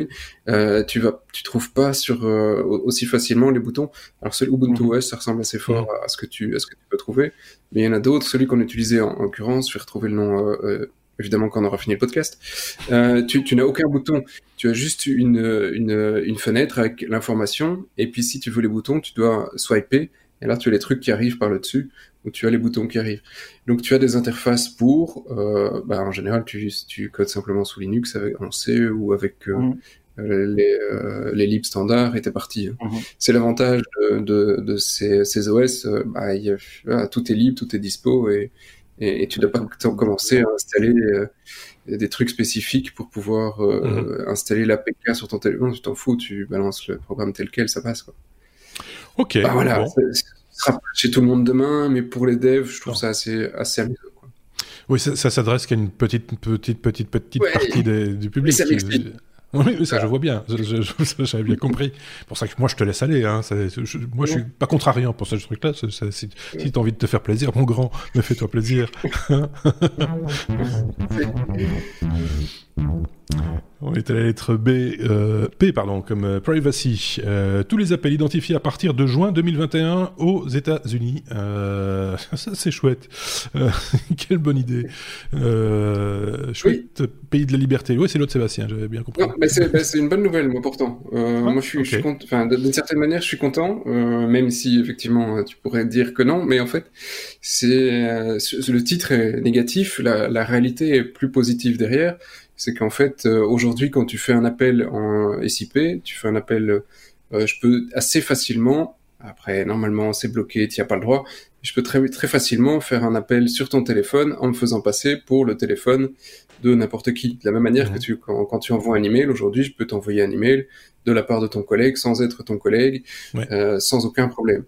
Euh, tu vas, tu trouves pas sur euh, aussi facilement les boutons. Alors celui Ubuntu OS, ça ressemble assez fort à ce que tu, à ce que tu peux trouver. Mais il y en a d'autres. Celui qu'on utilisait en, l'occurrence, je vais retrouver le nom. Euh, euh évidemment quand on aura fini le podcast, euh, tu, tu n'as aucun bouton, tu as juste une, une, une fenêtre avec l'information, et puis si tu veux les boutons, tu dois swiper, et là tu as les trucs qui arrivent par le dessus, où tu as les boutons qui arrivent. Donc tu as des interfaces pour, euh, bah, en général tu, tu codes simplement sous Linux avec, en C ou avec euh, mm. euh, les, euh, les libs standards et t'es parti. Hein. Mm-hmm. C'est l'avantage de, de, de, ces, ces OS, bah, y a, tout est libre, tout est dispo et, et, et tu dois pas commencer à installer des trucs spécifiques pour pouvoir mm-hmm. installer l'APK sur ton téléphone. Tu t'en fous, tu balances le programme tel quel, ça passe quoi. Ok. Bah, voilà sera chez tout le monde demain, mais pour les devs, je trouve ça assez, assez amusant. Oui, ça, s'adresse qu'à une petite, petite, petite, petite partie du public. ça oui, ça je vois bien, j'avais bien compris. C'est pour ça que moi je te laisse aller. Hein. moi je suis pas contrariant pour ce truc-là. Si, tu as envie de te faire plaisir, mon grand, me fais-toi plaisir. On est à la lettre B, euh, P, pardon, comme euh, privacy. Euh, tous les appels identifiés à partir de juin 2021 aux États-Unis. ça, c'est chouette. quelle bonne idée. chouette pays de la liberté. Oui, c'est l'autre Sébastien, j'avais bien compris. Bah, c'est une bonne nouvelle, moi, pourtant. Ah, moi, je suis, content. d'une certaine manière, je suis content, même si, effectivement, tu pourrais dire que non. Mais en fait, c'est le titre est négatif, la, la réalité est plus positive derrière c'est qu'en fait, euh, aujourd'hui, quand tu fais un appel en SIP, tu fais un appel, euh, je peux assez facilement, après, normalement, c'est bloqué, tu n'y as pas le droit, je peux très, très facilement faire un appel sur ton téléphone en me faisant passer pour le téléphone de n'importe qui. De la même manière que tu, quand, quand, tu envoies un email, aujourd'hui, je peux t'envoyer un email de la part de ton collègue sans être ton collègue, euh, sans aucun problème.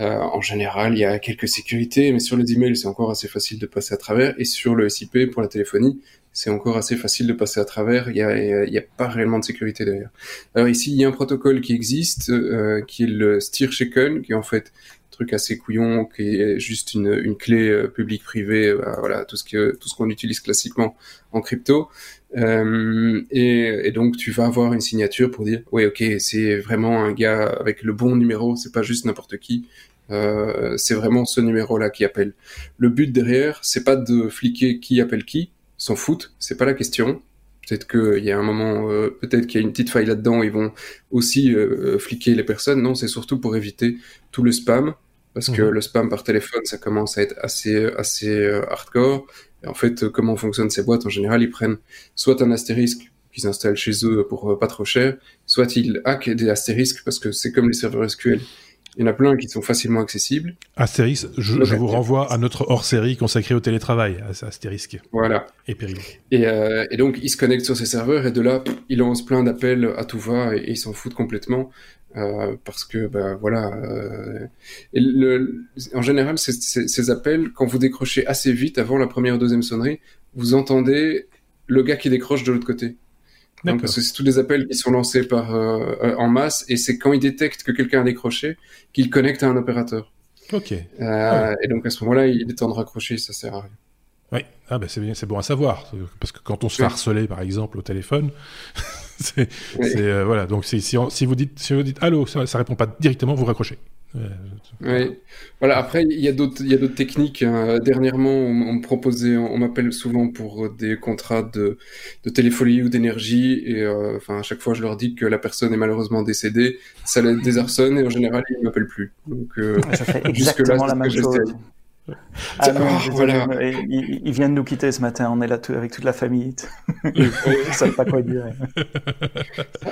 Euh, en général, il y a quelques sécurités, mais sur les emails, c'est encore assez facile de passer à travers. Et sur le SIP, pour la téléphonie, c'est encore assez facile de passer à travers. Il n'y a, y a, pas réellement de sécurité derrière. Alors ici, il y a un protocole qui existe, euh, qui est le Steer Shaken, qui est en fait un truc assez couillon, qui est juste une, une clé euh, publique-privée, euh, voilà, tout ce que tout ce qu'on utilise classiquement en crypto. Euh, et, et, donc tu vas avoir une signature pour dire, oui, ok, c'est vraiment un gars avec le bon numéro, c'est pas juste n'importe qui. Euh, c'est vraiment ce numéro-là qui appelle. Le but derrière, c'est pas de fliquer qui appelle qui, s'en foutent, c'est pas la question. Peut-être qu'il y a un moment, euh, peut-être qu'il y a une petite faille là-dedans, ils vont aussi euh, fliquer les personnes. Non, c'est surtout pour éviter tout le spam, parce que mhm. le spam par téléphone, ça commence à être assez, assez euh, hardcore. Et en fait, comment fonctionnent ces boîtes? En général, ils prennent soit un astérisque qu'ils installent chez eux pour pas trop cher, soit ils hackent des astérisques parce que c'est comme les serveurs SQL. Il y en a plein qui sont facilement accessibles. Astérix, je, vous renvoie à notre hors-série consacrée au télétravail, Astérisque. Voilà. Et Péril. Et, euh, et, donc, ils se connectent sur ces serveurs et de là, ils lancent plein d'appels à tout va et, ils s'en foutent complètement. Euh, parce que, ben voilà. Euh, et le, en général, ces appels, quand vous décrochez assez vite avant la première ou deuxième sonnerie, vous entendez le gars qui décroche de l'autre côté parce que c'est tous des appels qui sont lancés par euh, euh, en masse et c'est quand ils détectent que quelqu'un a décroché qu'ils connectent à un opérateur. Ok. Euh, Et donc à ce moment-là, il est temps de raccrocher, ça sert à rien. Oui, ah ben c'est c'est bon à savoir parce que quand on se fait harceler par exemple au téléphone, c'est euh, voilà donc si, si, vous dites si vous dites allô ça, ça répond pas directement vous raccrochez. Oui. Voilà. Après, il y a d'autres, il y a d'autres techniques. Hein. Dernièrement, on, me proposait, on, m'appelle souvent pour des contrats de, de téléphonie ou d'énergie, et euh, enfin, à chaque fois, je leur dis que la personne est malheureusement décédée. Ça les désarçonne, et en général, ils m'appellent plus. Donc, euh, ça fait exactement la même chose. Ah non, oh, voilà. il, il, vient de nous quitter ce matin. On est là tout, avec toute la famille. ne savent pas quoi dire.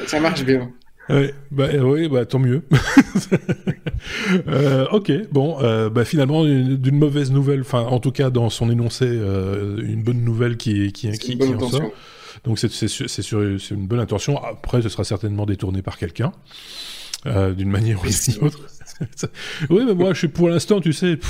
ça marche bien. Ouais, bah, oui, bah, tant mieux. euh, ok, bon, euh, bah, finalement, d'une mauvaise nouvelle, enfin, en tout cas, dans son énoncé, euh, une bonne nouvelle qui, qui, qui, qui en sort. Donc, c'est une bonne intention. Après, ce sera certainement détourné par quelqu'un, euh, d'une manière ou d'une autre. oui, mais moi, je suis pour l'instant, tu sais.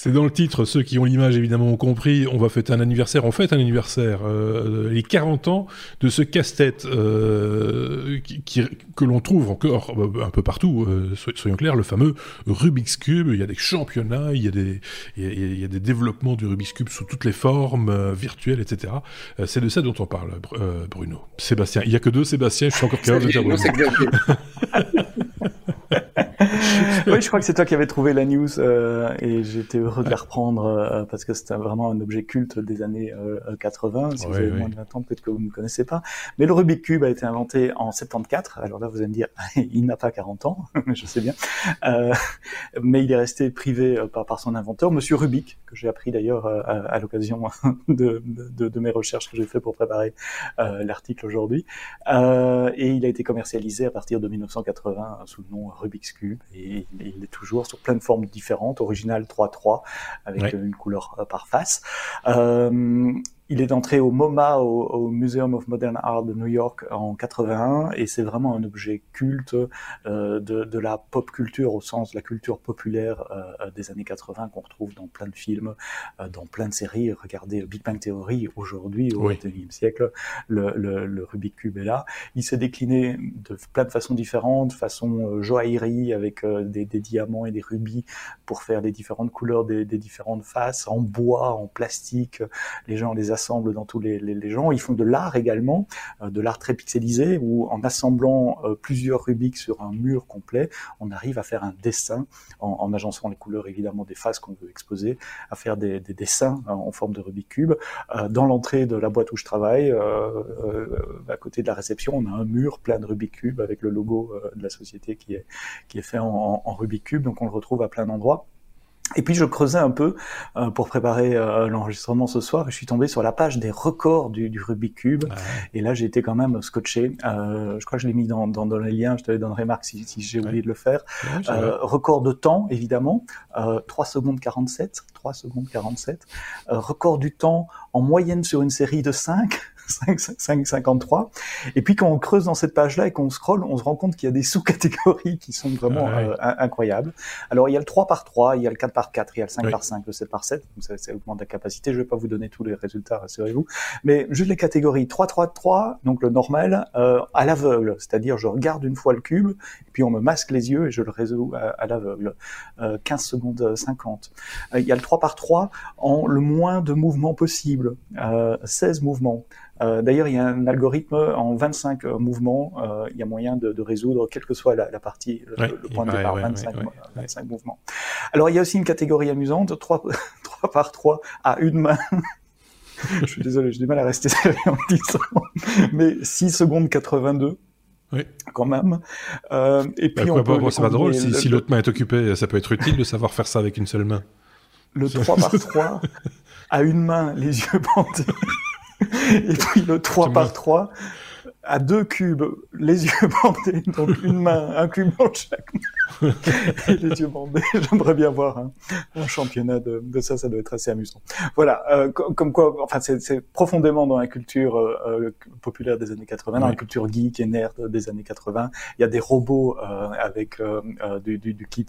C'est dans le titre, ceux qui ont l'image évidemment ont compris, on va fêter un anniversaire, on fête un anniversaire, euh, les 40 ans de ce casse-tête euh, qui, que l'on trouve encore euh, un peu partout, euh, soyons clairs, le fameux Rubik's Cube, il y a des championnats, il y a des, il y a, des développements du Rubik's Cube sous toutes les formes, euh, virtuelles, etc. c'est de ça dont on parle, Bruno. Sébastien, il n'y a que deux Sébastien, je suis encore capable de dire Bruno. oui, je crois que c'est toi qui avais trouvé la news euh, et j'étais heureux de la reprendre euh, parce que c'était vraiment un objet culte des années 80. Euh, si vous avez moins de 20 ans, peut-être que vous ne connaissez pas. Mais le Rubik's Cube a été inventé en 74. Alors là, vous allez me dire, il n'a pas 40 ans, je sais bien. mais il est resté privé par, par son inventeur, Monsieur Rubik, que j'ai appris d'ailleurs à, l'occasion de, de, de, mes recherches que j'ai fait pour préparer l'article aujourd'hui. et il a été commercialisé à partir de 1980 sous le nom Rubik's Cube et il est toujours sur plein de formes différentes, original 3-3 avec une couleur euh, par face. Euh, il est entré au MoMA, au, Museum of Modern Art de New York en 81, et c'est vraiment un objet culte euh, de, de, la pop culture au sens de la culture populaire euh, des années 80 qu'on retrouve dans plein de films, euh, dans plein de séries. Regardez Big Bang Theory aujourd'hui au XXIe siècle, le, le, le, Rubik cube est là. Il s'est décliné de plein de façons différentes, façon euh, joaillerie avec euh, des, des, diamants et des rubis pour faire les différentes couleurs des, des différentes faces, en bois, en plastique. Les gens les assemblent dans tous les, gens. Ils font de l'art également, euh, de l'art très pixelisé, où en assemblant euh, plusieurs Rubik sur un mur complet, on arrive à faire un dessin, en, en agençant les couleurs évidemment des faces qu'on veut exposer, à faire des, des dessins hein, en forme de Rubik cube. Euh, dans l'entrée de la boîte où je travaille, à côté de la réception, on a un mur plein de Rubik cube avec le logo de la société qui est, qui est fait en, en Rubik cube, donc on le retrouve à plein d'endroits. Et puis je creusais un peu euh, pour préparer euh, l'enregistrement ce soir et je suis tombé sur la page des records du, du Rubik's Cube. Ah et là j'ai été quand même scotché. Euh, je crois que je l'ai mis dans, dans, dans, les liens, je te les donnerai Marc si, si j'ai oublié de le faire. record de temps évidemment, 3 secondes 47. 3 secondes 47. record du temps en moyenne sur une série de 5. 5,53. Et puis quand on creuse dans cette page-là et qu'on scrolle, on se rend compte qu'il y a des sous-catégories qui sont vraiment euh, incroyables. Alors il y a le 3 par 3, il y a le 4 par 4, il y a le 5 par 5, le 7 par 7. Donc ça, ça augmente la capacité. Je vais pas vous donner tous les résultats, rassurez-vous. Mais juste les catégories 3, 3, 3, donc le normal, euh, à l'aveugle. C'est-à-dire je regarde une fois le cube, et puis on me masque les yeux et je le résous à, l'aveugle. Euh, 15 secondes 50. Euh, il y a le 3 par 3 en le moins de mouvements possible. 16 mouvements. Euh, d'ailleurs, il y a un algorithme en 25 euh, mouvements. Euh, il y a moyen de, de, résoudre, quelle que soit la, la partie, le, point de départ, 25, 25 mouvements. Alors, il y a aussi une catégorie amusante, 3, 3 par 3 à une main. Je suis désolé, j'ai du mal à rester sérieux en disant. Mais 6 secondes 82. Oui. Quand même. Euh, et puis bah, on peut. c'est pas drôle. Si, si l'autre main est occupée, ça peut être utile de savoir faire ça avec une seule main. Le 3 par 3 à une main, les yeux bandés. Et puis le 3 par 3 à deux cubes, les yeux bandés, donc une main, un cube en chaque main. et les yeux bandés. J'aimerais bien voir un, championnat de, de, ça, ça doit être assez amusant. Voilà, euh, comme, quoi, enfin, c'est profondément dans la culture euh, euh, populaire des années 80, dans la culture geek et nerd des années 80. Il y a des robots euh, avec du, du, du, kit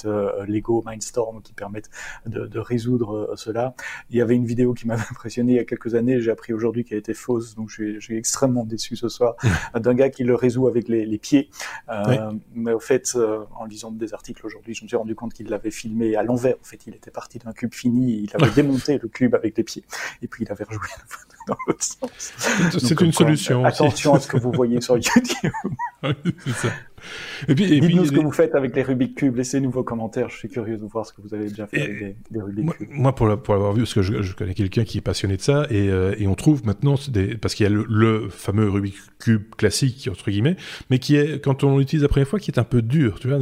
Lego Mindstorm qui permettent de, de résoudre cela. Il y avait une vidéo qui m'avait impressionné il y a quelques années, j'ai appris aujourd'hui qu'elle était fausse, donc je suis, je suis, extrêmement déçu ce soir, d'un gars qui le résout avec les, les pieds. Mais au fait, en lisant des article aujourd'hui, je me suis rendu compte qu'il l'avait filmé à l'envers. En fait, il était parti d'un cube fini, il avait démonté le cube avec les pieds, et puis il avait rejoué dans l'autre sens. C'est une solution. attention à ce que vous voyez sur YouTube. c'est ça. Et puis, Dites-nous ce que vous faites avec les Rubik Cube. Laissez-nous vos commentaires. Je suis curieux de voir ce que vous avez déjà fait avec des, Rubik Cube. Moi, pour, l'avoir vu, parce que je, connais quelqu'un qui est passionné de ça, et, euh, et on trouve maintenant, des, parce qu'il y a le, fameux Rubik Cube classique, entre guillemets, mais qui est, quand on l'utilise la première fois, qui est un peu dur. Tu vois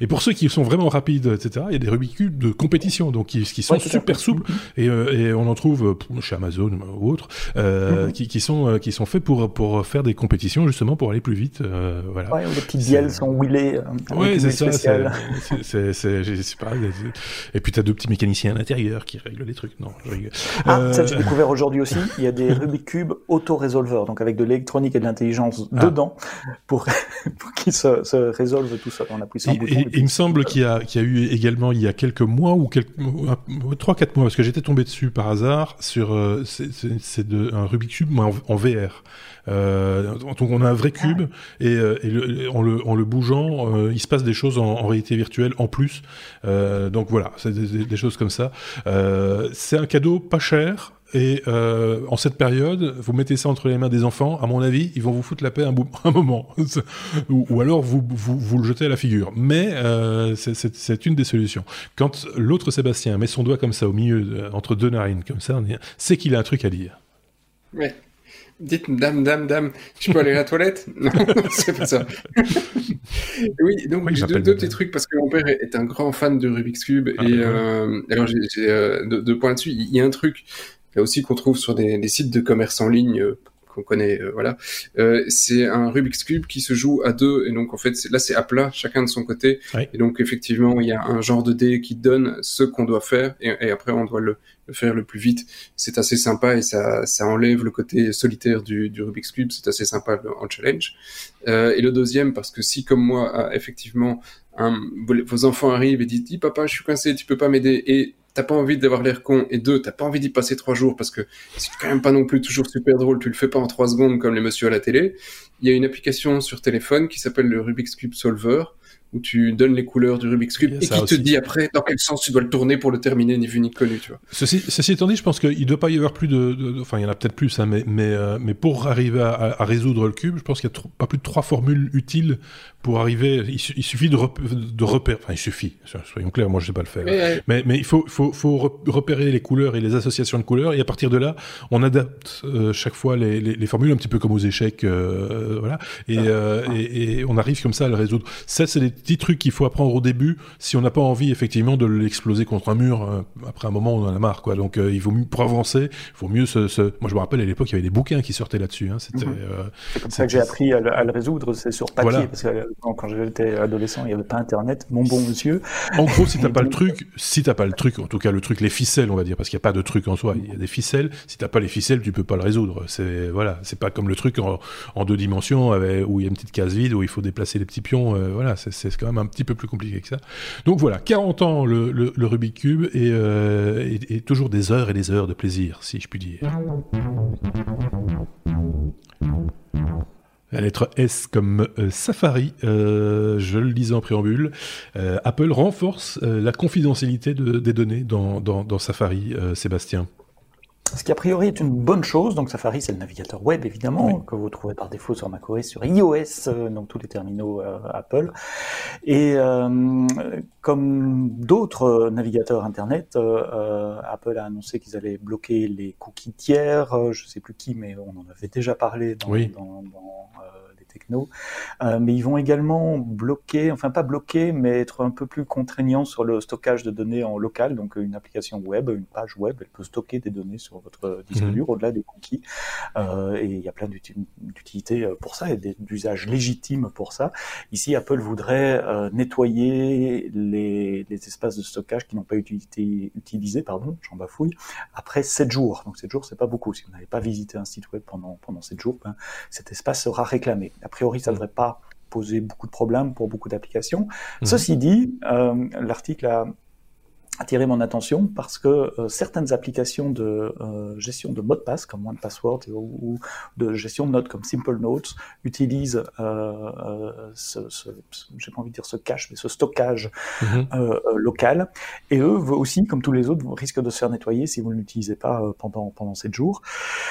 et pour ceux qui sont vraiment rapides, etc., il y a des Rubik Cube de compétition, donc qui, qui sont super souples, et, euh, et, on en trouve chez Amazon ou autre, euh, mm-hmm. qui, qui, sont, qui sont faits pour, pour faire des compétitions, justement, pour aller plus vite. voilà. Ouais, des petites bielles sont wheelées. Oui, c'est ça. C'est pas. Et puis, tu as deux petits mécaniciens à l'intérieur qui règlent les trucs. Non, je rigole. Ah, ça, j'ai découvert aujourd'hui aussi. Il y a des Rubik Cube auto-résolveurs, donc avec de l'électronique et de l'intelligence ah. dedans pour, pour qu'ils se, se, résolvent tout ça. On appuie sur un bouton. Il me semble qu'il y, a, y a eu également, il y a quelques mois ou quelques, 3-4 mois, parce que j'étais tombé dessus par hasard sur euh, c'est un Rubik Cube mais en, VR. Euh, donc on a un vrai cube et, euh, et le, en, le, en, le, bougeant, euh, il se passe des choses en, en réalité virtuelle en plus. Euh, donc voilà, c'est des, des, choses comme ça. c'est un cadeau pas cher. Et en cette période, vous mettez ça entre les mains des enfants, à mon avis, ils vont vous foutre la paix un, un moment. ou, ou, alors vous, vous, vous, le jetez à la figure. Mais c'est une des solutions. Quand l'autre Sébastien met son doigt comme ça au milieu, entre deux narines, comme ça, c'est qu'il a un truc à dire. Ouais. Dites, dame, dame, dame, je peux aller à la toilette? Non, c'est pas ça. oui, donc j'ai deux, petits trucs parce que mon père est un grand fan de Rubik's Cube ah, et euh, alors j'ai euh, deux, points dessus. Il y a un truc là aussi qu'on trouve sur des, des, sites de commerce en ligne euh, qu'on connaît, euh, voilà. Euh, c'est un Rubik's Cube qui se joue à deux et donc en fait là c'est à plat, chacun de son côté. Et donc effectivement il y a un genre de dé qui donne ce qu'on doit faire et, et après on doit le, faire le plus vite. C'est assez sympa et ça, ça enlève le côté solitaire du, du Rubik's Cube. C'est assez sympa en challenge. Euh, et le deuxième, parce que si comme moi, effectivement, un, vos enfants arrivent et disent, dis papa, je suis coincé, tu peux pas m'aider, et t'as pas envie d'avoir l'air con, et deux, t'as pas envie d'y passer trois jours parce que c'est quand même pas non plus toujours super drôle, tu le fais pas en trois secondes comme les messieurs à la télé. Il y a une application sur téléphone qui s'appelle le Rubik's Cube Solver, où tu donnes les couleurs du Rubik's Cube et qui te dit après dans quel sens tu dois le tourner pour le terminer, ni vu ni connu, tu vois. Ceci, ceci étant dit, je pense qu'il ne doit pas y avoir plus de, enfin, il y en a peut-être plus, hein, mais, mais, euh, mais pour arriver à, à, résoudre le cube, je pense qu'il n'y a pas plus de trois formules utiles pour arriver. Il, suffit de, de repérer, enfin, il suffit, soyons clairs, moi je sais pas le faire, mais, mais il faut, faut, faut repérer les couleurs et les associations de couleurs, et à partir de là, on adapte euh, chaque fois les, les, les, formules un petit peu comme aux échecs, euh, voilà, et, ah. et, et, on arrive comme ça à le résoudre. Ça, c'est des petits trucs qu'il faut apprendre au début si on n'a pas envie effectivement de l'exploser contre un mur. Euh, après un moment, on en a marre, quoi. Donc, euh, il vaut mieux, pour avancer, il faut mieux se, se... Moi, je me rappelle à l'époque, il y avait des bouquins qui sortaient là-dessus. Hein. C'était. Mhm. Euh, c'est comme ça que j'ai appris à le, résoudre. C'est sur papier, parce que quand, j'étais adolescent, il n'y avait pas Internet. Mon bon monsieur. En gros, si t'as pas le truc, si t'as pas le truc, en tout cas le truc, les ficelles, on va dire, parce qu'il n'y a pas de truc en soi. Il y a des ficelles. Si t'as pas les ficelles, tu peux pas le résoudre. C'est voilà, c'est pas comme le truc en, en deux dimensions avec, où il y a une petite case vide où il faut déplacer les petits pions. voilà, c'est quand même un petit peu plus compliqué que ça. Donc voilà, 40 ans le, le, Rubik's Cube et, euh, et, toujours des heures et des heures de plaisir, si je puis dire. La lettre S comme euh, Safari, euh, je le disais en préambule, Apple renforce la confidentialité de, des données dans, Safari, Sébastien. Ce qui a priori est une bonne chose. Donc Safari, c'est le navigateur web évidemment que vous trouvez par défaut sur macOS, sur iOS, euh, donc tous les terminaux euh, Apple. Et euh, comme d'autres navigateurs Internet, euh, Apple a annoncé qu'ils allaient bloquer les cookies tiers. je ne sais plus qui, mais on en avait déjà parlé dans, oui. dans, dans techno. Euh, mais ils vont également bloquer, enfin pas bloquer, mais être un peu plus contraignants sur le stockage de données en local. Donc une application web, une page web, elle peut stocker des données sur votre disque mmh. dur au-delà des cookies. Euh, et il y a plein d'utilités euh, pour ça et d'usages légitimes pour ça. Ici, Apple voudrait euh, nettoyer les, les, espaces de stockage qui n'ont pas été utilisés, pardon, j'en bafouille, après 7 jours. Donc 7 jours, c'est pas beaucoup. Si vous n'avez pas visité un site web pendant, pendant 7 jours, ben, cet espace sera réclamé. A priori, ça ne mm. devrait pas poser beaucoup de problèmes pour beaucoup d'applications. Mmh. Ceci dit, euh, l'article a attiré mon attention parce que euh, certaines applications de euh, gestion de mots de passe comme OnePassword ou, de gestion de notes comme Simple Notes utilisent euh, ce, ce j'ai pas envie de dire ce cache mais ce stockage mm-hmm. local et eux aussi comme tous les autres risquent de se faire nettoyer si vous ne l'utilisez pas pendant pendant 7 jours.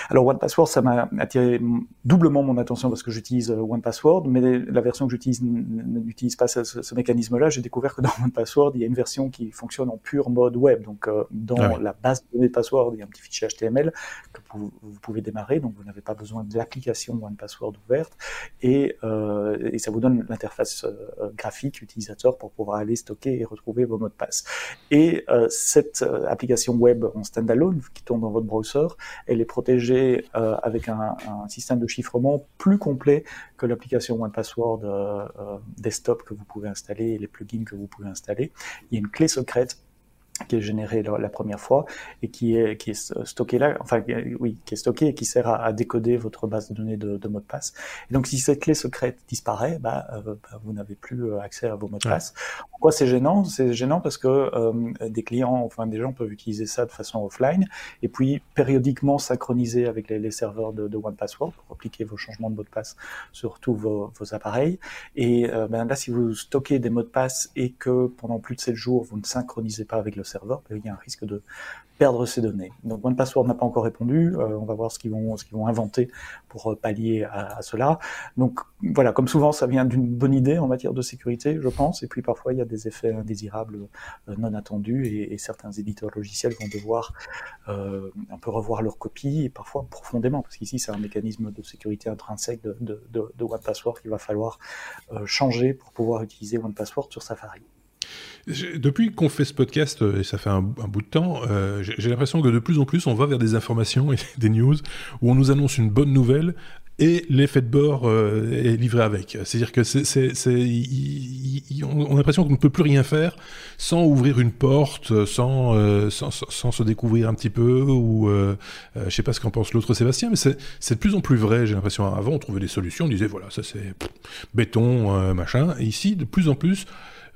Alors OnePassword ça m'a attiré doublement mon attention parce que j'utilise OnePassword mais la version que j'utilise n'utilise pas ce, ce mécanisme-là. J'ai découvert que dans OnePassword il y a une version qui fonctionne en pur mode web. Donc, euh, dans ah la base de données de password, il y a un petit fichier HTML que vous, pouvez démarrer. Donc, vous n'avez pas besoin de l'application OnePassword ouverte. Et, euh, et ça vous donne l'interface euh, graphique utilisateur pour pouvoir aller stocker et retrouver vos mots de passe. Et cette application web en standalone qui tourne dans votre browser, elle est protégée avec un, un, système de chiffrement plus complet que l'application OnePassword desktop que vous pouvez installer et les plugins que vous pouvez installer. Il y a une clé secrète qui est généré la, première fois et qui est, qui est stocké là, enfin oui, qui est stocké et qui sert à, décoder votre base de données de, de mots de passe. Et donc si cette clé secrète disparaît, bah, euh, bah vous n'avez plus euh, accès à vos mots de passe. Pourquoi c'est gênant? C'est gênant parce que euh, des clients, enfin des gens peuvent utiliser ça de façon offline et puis périodiquement synchroniser avec les, les serveurs de, de OnePassword pour appliquer vos changements de mots de passe sur tous vos, vos appareils. Et ben là, si vous stockez des mots de passe et que pendant plus de 7 jours vous ne synchronisez pas avec le serveur, il y a un risque de perdre ces données. Donc OnePassword n'a pas encore répondu. Euh, on va voir ce qu'ils vont, ce qu'ils vont inventer pour euh, pallier à, cela. Donc voilà, comme souvent, ça vient d'une bonne idée en matière de sécurité, je pense. Et puis parfois, il y a des effets indésirables euh, non attendus et, certains éditeurs logiciels vont devoir un peu revoir leur copie et parfois profondément, parce qu'ici, c'est un mécanisme de sécurité intrinsèque de, de, de, de OnePassword qu'il va falloir changer pour pouvoir utiliser OnePassword sur Safari. Depuis qu'on fait ce podcast, euh, et ça fait un, bout de temps, euh, j'ai l'impression que de plus en plus on va vers des informations et des news où on nous annonce une bonne nouvelle et l'effet de bord euh, est livré avec. C'est-à-dire que on a l'impression qu'on ne peut plus rien faire sans ouvrir une porte, sans, sans, se découvrir un petit peu, ou je sais pas ce qu'en pense l'autre Sébastien, mais c'est, de plus en plus vrai. J'ai l'impression avant on trouvait des solutions, on disait voilà ça c'est béton, machin. Ici de plus en plus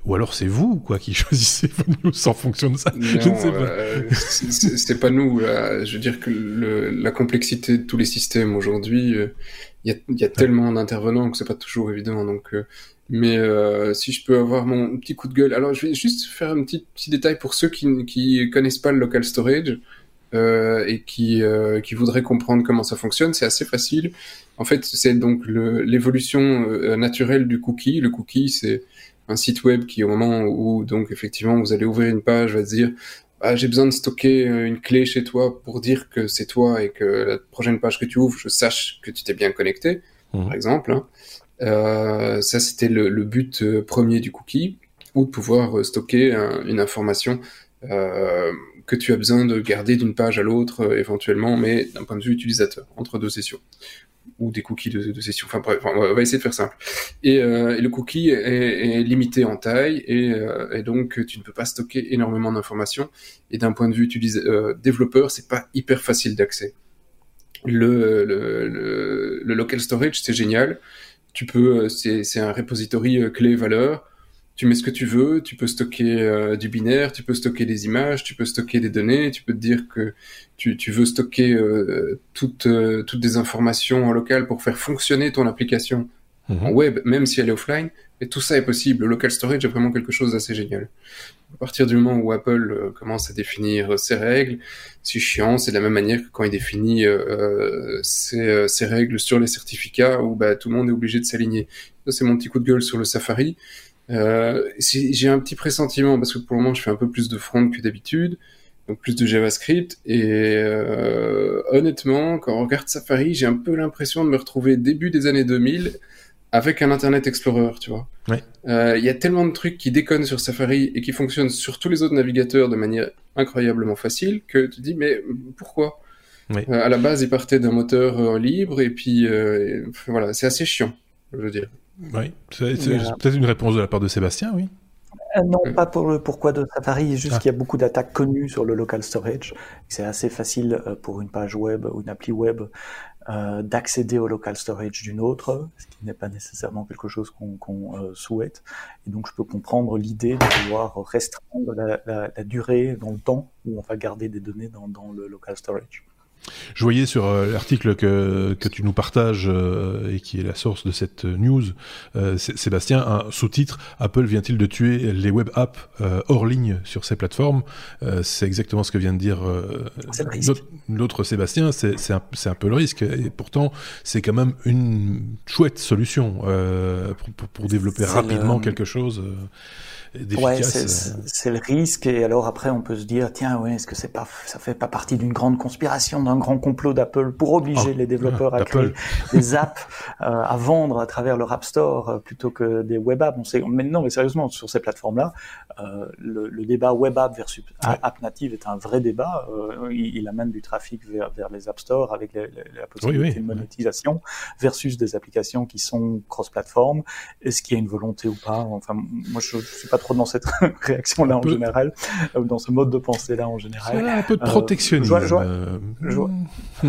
ou alors c'est vous quoi qui choisissez vos news en fonction de ça. je ne sais pas. Euh, c'est pas nous. Je veux dire que le, la complexité de tous les systèmes aujourd'hui, euh, il y, a, y, a, tellement d'intervenants que c'est pas toujours évident. Donc, euh, mais euh, si je peux avoir mon petit coup de gueule, alors je vais juste faire un petit petit détail pour ceux qui qui connaissent pas le local storage. Euh, et qui, euh, qui voudraient comprendre comment ça fonctionne, c'est assez facile. En fait, c'est donc l'évolution naturelle du cookie. Le cookie, c'est un site web qui au moment où donc effectivement vous allez ouvrir une page va dire ah, j'ai besoin de stocker euh, une clé chez toi pour dire que c'est toi et que la prochaine page que tu ouvres je sache que tu t'es bien connecté mmh. par exemple hein. euh, ça c'était le, le, but euh, premier du cookie ou de pouvoir stocker une information euh, que tu as besoin de garder d'une page à l'autre éventuellement mais d'un point de vue utilisateur entre deux sessions ou des cookies de, de session. Enfin bref, on va essayer de faire simple. Et, euh, le cookie est, limité en taille et, euh, et, donc tu ne peux pas stocker énormément d'informations. Et d'un point de vue euh, développeur, c'est pas hyper facile d'accès. Le, le, le, local storage, c'est génial. Tu peux, c'est un repository euh, clé valeur tu mets ce que tu veux, tu peux stocker euh, du binaire, tu peux stocker des images, tu peux stocker des données, tu peux te dire que tu, tu veux stocker euh, toutes, euh, toutes des informations en local pour faire fonctionner ton application mhm. en web, même si elle est offline. Et tout ça est possible. Le local storage est vraiment quelque chose d'assez génial. À partir du moment où Apple commence à définir ses règles, c'est chiant, c'est de la même manière que quand il définit ses, ses, règles sur les certificats où bah, tout le monde est obligé de s'aligner. Ça, c'est mon petit coup de gueule sur le Safari. Euh, j'ai un petit pressentiment parce que pour le moment je fais un peu plus de front que d'habitude, donc plus de JavaScript. Et euh, honnêtement, quand on regarde Safari, j'ai un peu l'impression de me retrouver début des années 2000 avec un Internet Explorer, tu vois. Euh, il y a tellement de trucs qui déconnent sur Safari et qui fonctionnent sur tous les autres navigateurs de manière incroyablement facile que tu dis mais pourquoi? Euh, À la base, il partait d'un moteur euh, libre et puis euh, voilà, c'est assez chiant, je veux dire. Oui, c'est peut-être une réponse de la part de Sébastien, oui. Euh, non, pas pour le pourquoi de Safari, juste ah. qu'il y a beaucoup d'attaques connues sur le local storage. C'est assez facile euh, pour une page web ou une appli web euh, d'accéder au local storage d'une autre, ce qui n'est pas nécessairement quelque chose qu'on euh, souhaite. Et donc je peux comprendre l'idée de vouloir restreindre la, la, la, durée dans le temps où on va garder des données dans, dans le local storage. Je voyais sur euh, l'article que, que tu nous partages euh, et qui est la source de cette news, euh, Sébastien, un sous-titre Apple vient-il de tuer les web apps hors ligne sur ses plateformes C'est exactement ce que vient de dire l'autre Sébastien. C'est un, un, peu le risque et pourtant c'est quand même une chouette solution pour, pour, développer rapidement quelque chose. Ouais, euh. c'est le risque. Et alors après, on peut se dire, tiens, ouais, est-ce que c'est pas, ça fait pas partie d'une grande conspiration, d'un grand complot d'Apple pour obliger oh, les développeurs à créer des apps euh, à vendre à travers leur App Store euh, plutôt que des web apps. On sait, mais non, mais sérieusement, sur ces plateformes-là, le, le, débat web app versus app native est un vrai débat. Euh, il, il, amène du trafic vers, vers les App Store avec les, les, la possibilité de monétisation versus des applications qui sont cross-platform. Est-ce qu'il y a une volonté ou pas? Enfin, moi, je, je suis pas trop dans cette réaction-là en général, ou dans ce mode de pensée-là en général. un peu de euh, protectionnisme. Euh,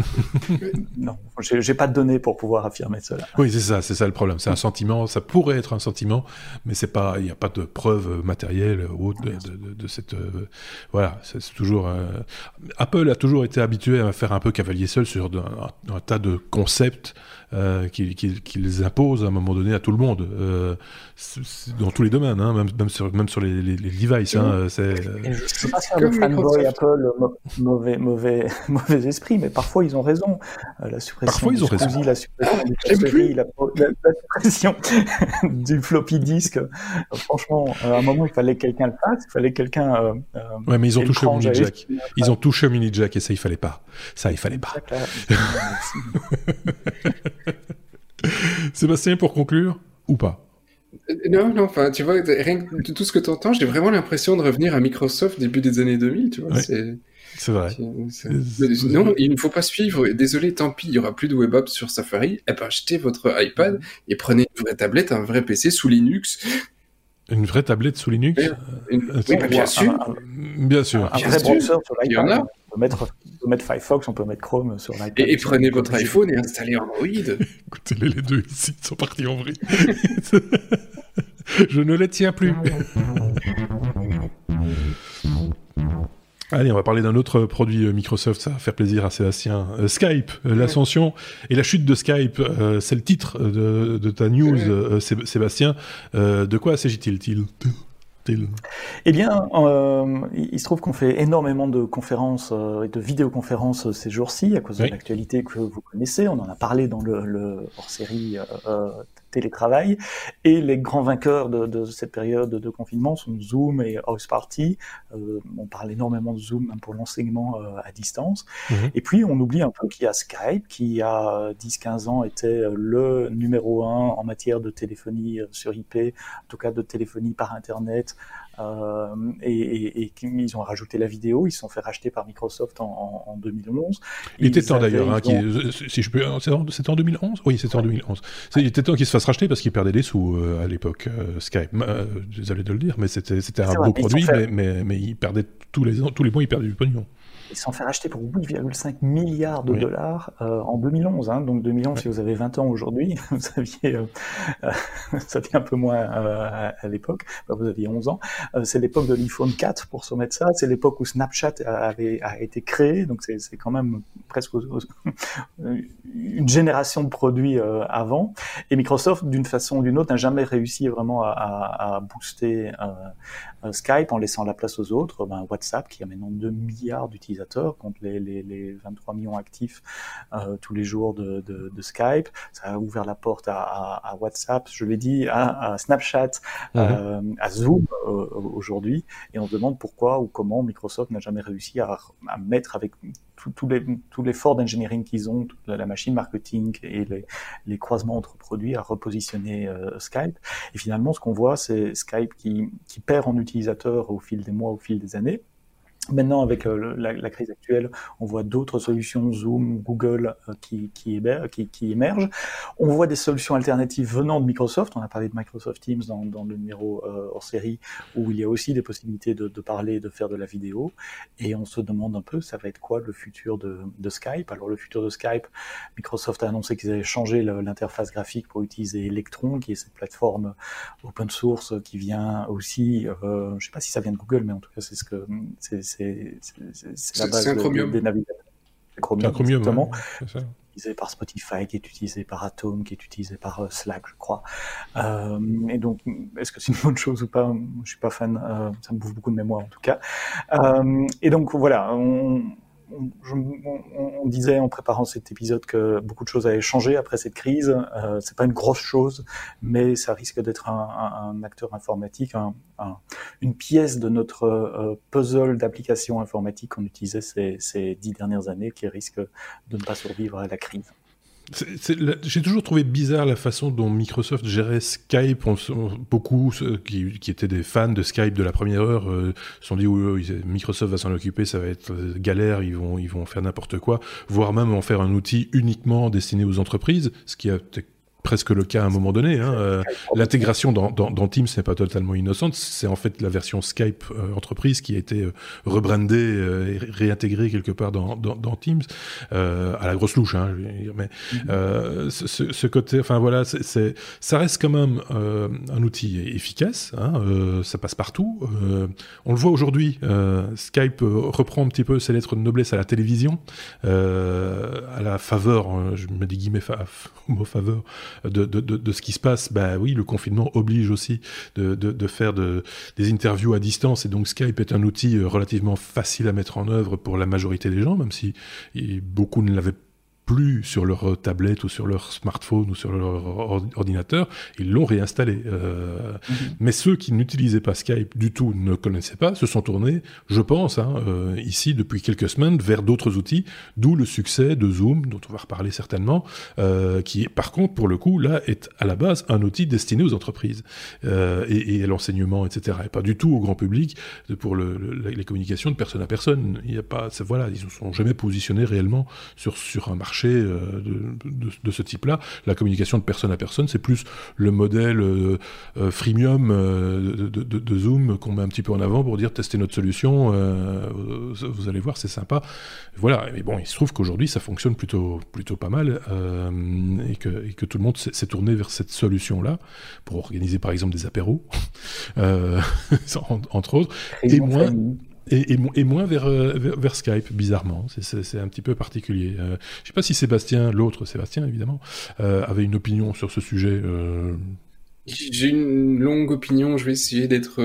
non, j'ai pas de données pour pouvoir affirmer cela. Oui, c'est ça, c'est ça le problème. C'est un sentiment, ça pourrait être un sentiment, mais c'est pas, il n'y a pas de preuve matérielle autre de, cette, euh, voilà, c'est toujours. Apple a toujours été habitué à faire un peu cavalier seul sur un tas de concepts euh, qu'ils imposent à un moment donné à tout le monde, euh, dans tous les domaines, hein, même, même, sur, même sur les, les, les devices. Hein, c'est, euh... Je ne sais pas si un fanboy Apple mauvais, mauvais, mauvais esprit, mais parfois ils ont raison. Euh, la suppression parfois ils ont raison. la suppression du la, la, la, suppression du floppy disk. Euh, franchement, à un moment, il fallait que quelqu'un le fasse, il fallait quelqu'un. Euh, ouais, mais ils ont touché au mini jack. Ils ont touché au mini jack et ça, il fallait pas. Ça, il fallait pas. Sébastien, pour conclure, ou pas? Euh, non, non, enfin, tu vois, rien que tout ce que tu entends, j'ai vraiment l'impression de revenir à Microsoft début des années 2000, tu vois. C'est vrai. Non, il ne faut pas suivre. Désolé, tant pis, il y aura plus de web apps sur Safari. Eh ben, achetez votre iPad et prenez une vraie tablette, un vrai PC sous Linux. Une vraie tablette sous Linux Oui, bien sûr. Bien sûr. Un, vrai browser sur l'iPad. Il y en a peut mettre, on peut mettre Firefox, on peut mettre Chrome sur l'iPad. Et, et prenez votre iPhone et installez Android. Écoutez-les les deux ici, ils sont partis en vrille. Je ne les tiens plus. Allez, on va parler d'un autre produit euh, Microsoft, ça va faire plaisir à Sébastien. Euh, Skype, euh, l'ascension et la chute de Skype, c'est le titre de, de ta news, Sébastien. de quoi s'agit-il eh bien, euh, il se trouve qu'on fait énormément de conférences euh, et de vidéoconférences ces jours-ci à cause de l'actualité que vous connaissez. On en a parlé dans le, le hors-série euh, télétravail. Et les grands vainqueurs de, de cette période de confinement sont Zoom et House Party. Euh, on parle énormément de Zoom pour l'enseignement euh, à distance. Mhm. Et puis, on oublie un peu qu'il y a Skype, qui il y a 10-15 ans était le numéro un en matière de téléphonie sur IP, en tout cas de téléphonie par Internet, euh, et, et, et, ils ont rajouté la vidéo, ils se sont fait racheter par Microsoft en, en, 2011. Il était temps d'ailleurs, hein, si je peux, c'était en 2011 Oui, c'était en 2011. Il était temps qu'ils se fassent racheter parce qu'ils perdaient des sous euh, à l'époque, euh, Skype. désolé de le dire, mais c'était un beau produit, mais, mais, mais, ils perdaient tous les, tous les mois, ils perdaient du pognon ils s'en fait racheter pour 8,5 milliards de dollars euh, en 2011. Hein. Donc 2011, si vous avez 20 ans aujourd'hui, vous aviez, euh, euh, ça fait un peu moins euh, à, l'époque, vous aviez 11 ans. Euh, c'est l'époque de l'iPhone 4 pour se mettre ça. C'est l'époque où Snapchat avait a été créé. Donc c'est quand même presque une génération de produits avant. Et Microsoft, d'une façon ou d'une autre, n'a jamais réussi vraiment à, à, à booster Skype en laissant la place aux autres. Ben, WhatsApp qui a maintenant 2 milliards d'utilisateurs contre les, les, les, 23 millions actifs euh, tous les jours de, de, de, Skype. Ça a ouvert la porte à, à, à WhatsApp, je l'ai dit, à, à Snapchat, mhm. euh, à Zoom euh, aujourd'hui. Et on se demande pourquoi ou comment Microsoft n'a jamais réussi à, à mettre avec tout, tout l'effort d'engineering qu'ils ont, la, machine marketing et les, les, croisements entre produits à repositionner euh, Skype. Et finalement, ce qu'on voit, c'est Skype qui, qui perd en utilisateurs au fil des mois, au fil des années Maintenant, avec euh, la, crise actuelle, on voit d'autres solutions, Zoom, Google, euh, qui, qui, qui, émergent. On voit des solutions alternatives venant de Microsoft. On a parlé de Microsoft Teams dans, dans le numéro euh, hors série, où il y a aussi des possibilités de, de, parler, de faire de la vidéo. Et on se demande un peu, ça va être quoi le futur de, de Skype? Alors, le futur de Skype, Microsoft a annoncé qu'ils avaient changé l'interface graphique pour utiliser Electron, qui est cette plateforme open source qui vient aussi, euh, je ne sais pas si ça vient de Google, mais en tout cas, c'est ce que c'est c'est la base des navigateurs. Chromium, Chromium exactement. utilisé par Spotify, qui est utilisé par Atom, qui est utilisé par euh, Slack, je crois. Euh, et donc, est-ce que c'est une bonne chose ou pas? Je suis pas fan. Euh, ça me bouffe beaucoup de mémoire en tout cas. Euh, et donc voilà, on, on, disait en préparant cet épisode que beaucoup de choses avaient changé après cette crise. Euh, c'est pas une grosse chose, mais ça risque d'être un, acteur informatique, une pièce de notre euh, puzzle d'applications informatiques qu'on utilisait ces, ces dix dernières années qui risque de ne pas survivre à la crise. J'ai toujours trouvé bizarre la façon dont Microsoft gérait Skype. beaucoup qui, étaient des fans de Skype de la première heure euh, se sont dit Microsoft va s'en occuper, ça va être euh, galère, ils vont, ils vont faire n'importe quoi, voire même en faire un outil uniquement destiné aux entreprises, ce qui a presque le cas à un moment donné. Hein. Euh, l'intégration dans, dans, dans, Teams n'est pas totalement innocente. C'est en fait la version Skype euh, entreprise qui a été euh, rebrandée et réintégrée quelque part dans, dans, dans Teams à la grosse louche. Hein, je veux dire. Mais mm-hmm. ce, ce, côté, enfin voilà, c'est, ça reste quand même un outil efficace. Hein, ça passe partout. on le voit aujourd'hui. Skype reprend un petit peu ses lettres de noblesse à la télévision, à la faveur, je me dis guillemets mot faveur de, de, ce qui se passe, bah oui, le confinement oblige aussi de, faire des interviews à distance, et donc Skype est un outil euh, relativement facile à mettre en œuvre pour la majorité des gens, même si beaucoup ne l'avaient plus sur leur tablette ou sur leur smartphone ou sur leur ordinateur, ils l'ont réinstallé. Euh, mhm. Mais ceux qui n'utilisaient pas Skype du tout, ne connaissaient pas, se sont tournés, je pense, hein, euh, ici depuis quelques semaines, vers d'autres outils, d'où le succès de Zoom, dont on va reparler certainement, euh, qui par contre, pour le coup, là, est à la base un outil destiné aux entreprises et, et, à l'enseignement, etc. Et pas du tout au grand public pour le, les communications de personne à personne. Il y a pas, voilà, ils ne sont jamais positionnés réellement sur, sur un marché euh, de, ce type-là. La communication de personne à personne, c'est plus le modèle euh, euh, freemium de, Zoom qu'on met un petit peu en avant pour dire testez notre solution, vous allez voir, c'est sympa. Voilà, mais bon, il se trouve qu'aujourd'hui, ça fonctionne plutôt, plutôt pas mal et, que, et que tout le monde s'est tourné vers cette solution-là pour organiser par exemple des apéros, entre autres, et moins et, moins euh, vers, vers, Skype, bizarrement. C'est un petit peu particulier. Euh, je ne sais pas si Sébastien, l'autre Sébastien évidemment, euh, avait une opinion sur ce sujet. J'ai une longue opinion, je vais essayer d'être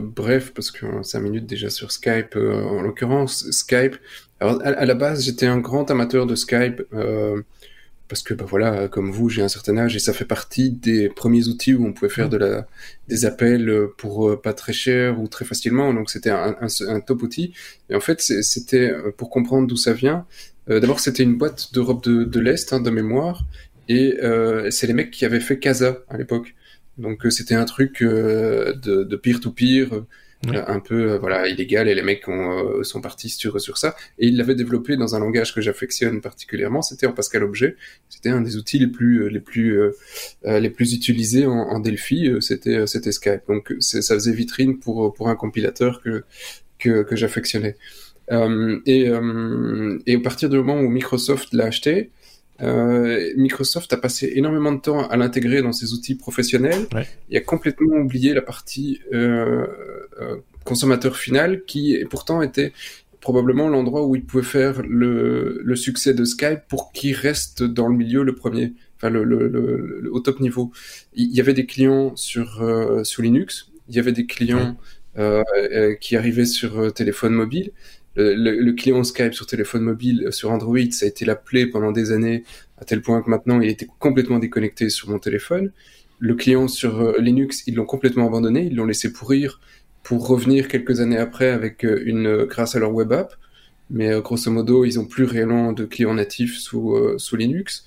bref parce que 5 minutes déjà sur Skype en l'occurrence. Skype, alors à, la base j'étais un grand amateur de Skype parce que bah voilà, comme vous, j'ai un certain âge et ça fait partie des premiers outils où on pouvait faire de la, des appels pour euh, pas très cher ou très facilement. Donc c'était un, un, top outil. Et en fait, c'était euh, pour comprendre d'où ça vient. Euh, d'abord, c'était une boîte d'Europe de, de l'Est hein, de mémoire, et c'est les mecs qui avaient fait Casa à l'époque. Donc c'était un truc de peer-to-peer. -peer, un peu euh, voilà illégal et les mecs ont, euh, sont partis sur sur ça. Et ils l'avaient développé dans un langage que j'affectionne particulièrement c'était en Pascal Objet. C'était un des outils les plus euh, les plus les plus utilisés en, Delphi c'était c'était Skype. Donc ça faisait vitrine pour pour un compilateur que que, que j'affectionnais. Et et à partir du moment où Microsoft l'a acheté euh, Microsoft a passé énormément de temps à l'intégrer dans ses outils professionnels. Il a complètement oublié la partie euh, euh, consommateur final qui pourtant était probablement l'endroit où il pouvait faire le, le succès de Skype pour qu'il reste dans le milieu le premier, enfin le, le, le, au top niveau. Il y avait des clients sur, euh, sur Linux, il y avait des clients euh, qui arrivaient sur téléphone mobile, le, client Skype sur téléphone mobile, euh, sur Android, ça a été la plaie pendant des années, à tel point que maintenant il était complètement déconnecté sur mon téléphone. Le client sur euh, Linux, ils l'ont complètement abandonné, ils l'ont laissé pourrir pour revenir quelques années après avec euh, une grâce à leur web app. Mais grosso modo, ils ont plus réellement de clients natifs sous, sous Linux.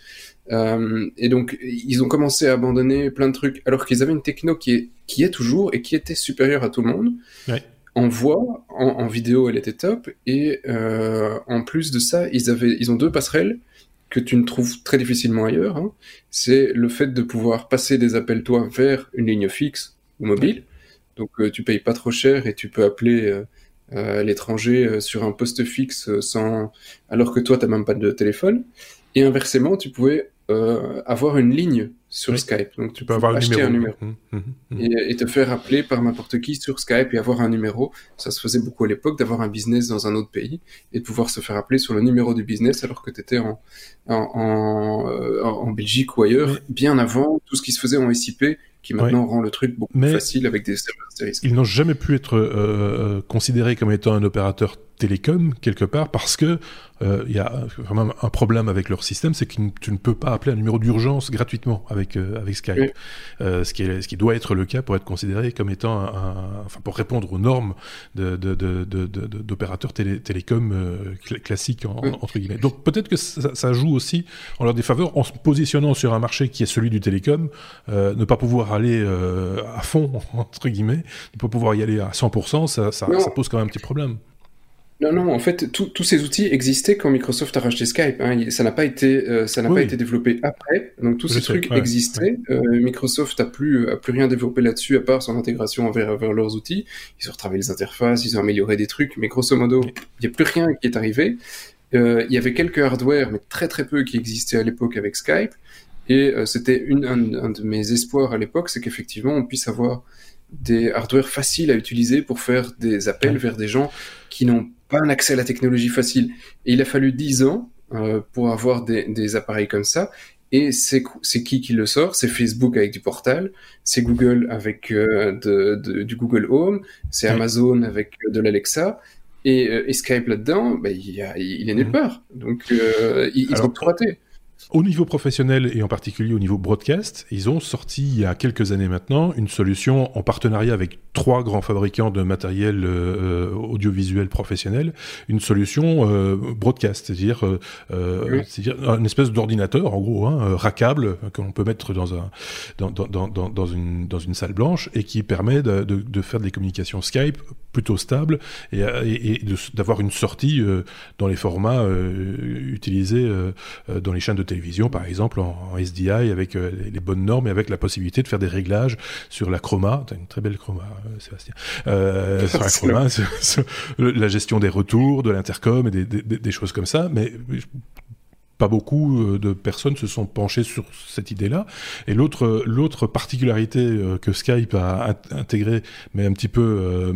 et donc, ils ont commencé à abandonner plein de trucs, alors qu'ils avaient une techno qui est, qui est toujours et qui était supérieure à tout le monde. Ouais. En voix, en, vidéo, elle était top. Et en plus de ça, ils, avaient, ils ont deux passerelles que tu ne trouves très difficilement ailleurs. Hein. C'est le fait de pouvoir passer des appels toi vers une ligne fixe ou mobile. Donc tu payes pas trop cher et tu peux appeler à l'étranger sur un poste fixe sans alors que toi tu n'as même pas de téléphone. Et inversement, tu pouvais euh, avoir une ligne sur Skype. Donc tu peux avoir acheter un numéro, mmh, mmh, mmh. Et, te faire appeler par n'importe qui sur Skype et avoir un numéro. Ça se faisait beaucoup à l'époque d'avoir un business dans un autre pays et de pouvoir se faire appeler sur le numéro du business alors que tu étais en, en, euh, en, Belgique ou ailleurs, bien avant tout ce qui se faisait en SIP qui maintenant rend le truc beaucoup plus facile avec des serveurs Ils n'ont jamais pu être euh, considérés comme étant un opérateur télécom quelque part parce que euh, il y a vraiment un problème avec leur système, c'est que tu ne peux pas appeler un numéro d'urgence gratuitement avec euh, avec Skype, euh, ce qui est ce qui doit être le cas pour être considéré comme étant un, enfin pour répondre aux normes de d'opérateurs télé, télécom classiques entre guillemets. Donc peut-être que ça, ça, joue aussi en leur défaveur en se positionnant sur un marché qui est celui du télécom, ne pas pouvoir aller à fond entre guillemets, ne pas pouvoir y aller à 100%, ça, ça, ça pose quand même un petit problème. Non, non, en fait, tous ces outils existaient quand Microsoft a racheté Skype. Hein. Ça n'a pas été, euh, ça n'a pas été développé après. Donc tous ces trucs existaient. Euh, Microsoft a plus, a plus rien développé là-dessus à part son intégration vers, vers leurs outils. Ils ont retravaillé les interfaces, ils ont amélioré des trucs, mais grosso modo, il n'y a plus rien qui est arrivé. Euh, il y avait quelques hardware, mais très très peu qui existaient à l'époque avec Skype. Et c'était un, un, de mes espoirs à l'époque, c'est qu'effectivement on puisse avoir des hardware faciles à utiliser pour faire des appels vers des gens qui n'ont pas un accès à la technologie facile. Et il a fallu 10 ans euh, pour avoir des, des, appareils comme ça. Et c'est qui qui le sort? C'est Facebook avec du portal, c'est Google avec euh, de, de, du Google Home, c'est Amazon avec euh, de l'Alexa, et, euh, et, Skype là-dedans, bah, il, il, est nulle mhm. part. Donc euh, ils, ils ont tout raté. Au niveau professionnel et en particulier au niveau broadcast, ils ont sorti il y a quelques années maintenant une solution en partenariat avec trois grands fabricants de matériel euh, audiovisuel professionnel, une solution euh, broadcast, c'est-à-dire euh, une espèce d'ordinateur en gros, hein, rackable que l'on peut mettre dans un dans, dans, dans, dans, une dans une salle blanche et qui permet de, de, de faire des communications Skype plutôt stables et, et, et d'avoir une sortie dans les formats utilisés dans les chaînes de télévision par exemple, en, SDI, avec euh, les, bonnes normes et avec la possibilité de faire des réglages sur la chroma. T'as une très belle chroma, euh, Sébastien. Euh, sur la chroma, la gestion des retours, de l'intercom et des, des, des, choses comme ça. Mais pas beaucoup euh, de personnes se sont penchées sur cette idée-là. Et l'autre l'autre particularité euh, que Skype a intégré, mais un petit peu euh,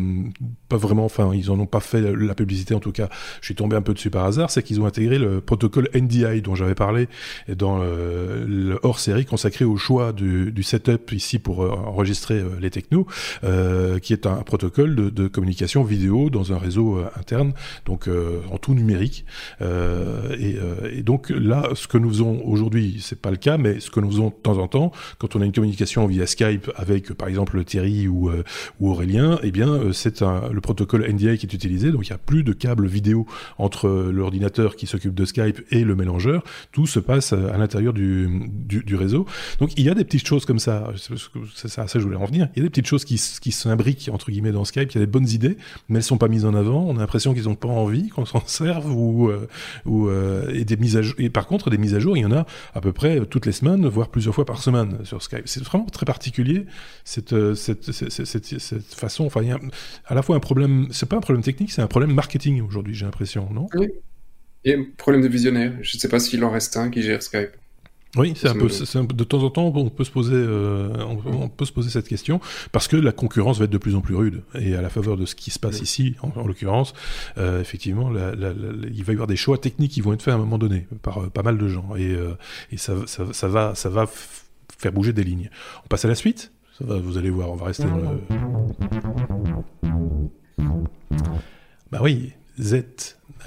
pas vraiment, enfin ils en ont pas fait la publicité en tout cas. Je suis tombé un peu dessus par hasard, c'est qu'ils ont intégré le protocole NDI dont j'avais parlé dans le, hors-série consacré au choix du, du, setup ici pour enregistrer les technos, qui est un, protocole de, de, communication vidéo dans un réseau interne, donc en tout numérique. et, et donc là, ce que nous faisons aujourd'hui, c'est pas le cas, mais ce que nous faisons de temps en temps, quand on a une communication via Skype avec, par exemple, Thierry ou, euh, Aurélien, eh bien, euh, c'est le protocole NDI qui est utilisé. Donc, il n'y a plus de câble vidéo entre l'ordinateur qui s'occupe de Skype et le mélangeur. Tout se passe à l'intérieur du, réseau. Donc, il y a des petites choses comme ça. C'est ça, je voulais en venir. Il y a des petites choses qui, qui s'imbriquent, entre guillemets, dans Skype. Il y a des bonnes idées, mais elles sont pas mises en avant. On a l'impression qu'ils n'ont pas envie qu'on s'en serve ou, euh, ou et des mises à jour et par contre, des mises à jour, il y en a à peu près toutes les semaines, voire plusieurs fois par semaine sur Skype. C'est vraiment très particulier cette, euh, façon. Enfin, il y a à la fois un problème, c'est pas un problème technique, c'est un problème marketing aujourd'hui, j'ai l'impression, non? Oui. Un problème de visionnaire. Je ne sais pas s'il en reste un qui gère Skype. Oui, c'est un, peu, de temps en temps, on peut se poser, euh, on, peut se poser cette question parce que la concurrence va être de plus en plus rude et à la faveur de ce qui se passe ici, en, l'occurrence, euh, effectivement, la, la, il va y avoir des choix techniques qui vont être faits à un moment donné par euh, pas mal de gens et, euh, et ça, ça, ça, va, ça va faire bouger des lignes. On passe à la suite? Ça va, vous allez voir, on va rester dans le. Bah oui, Z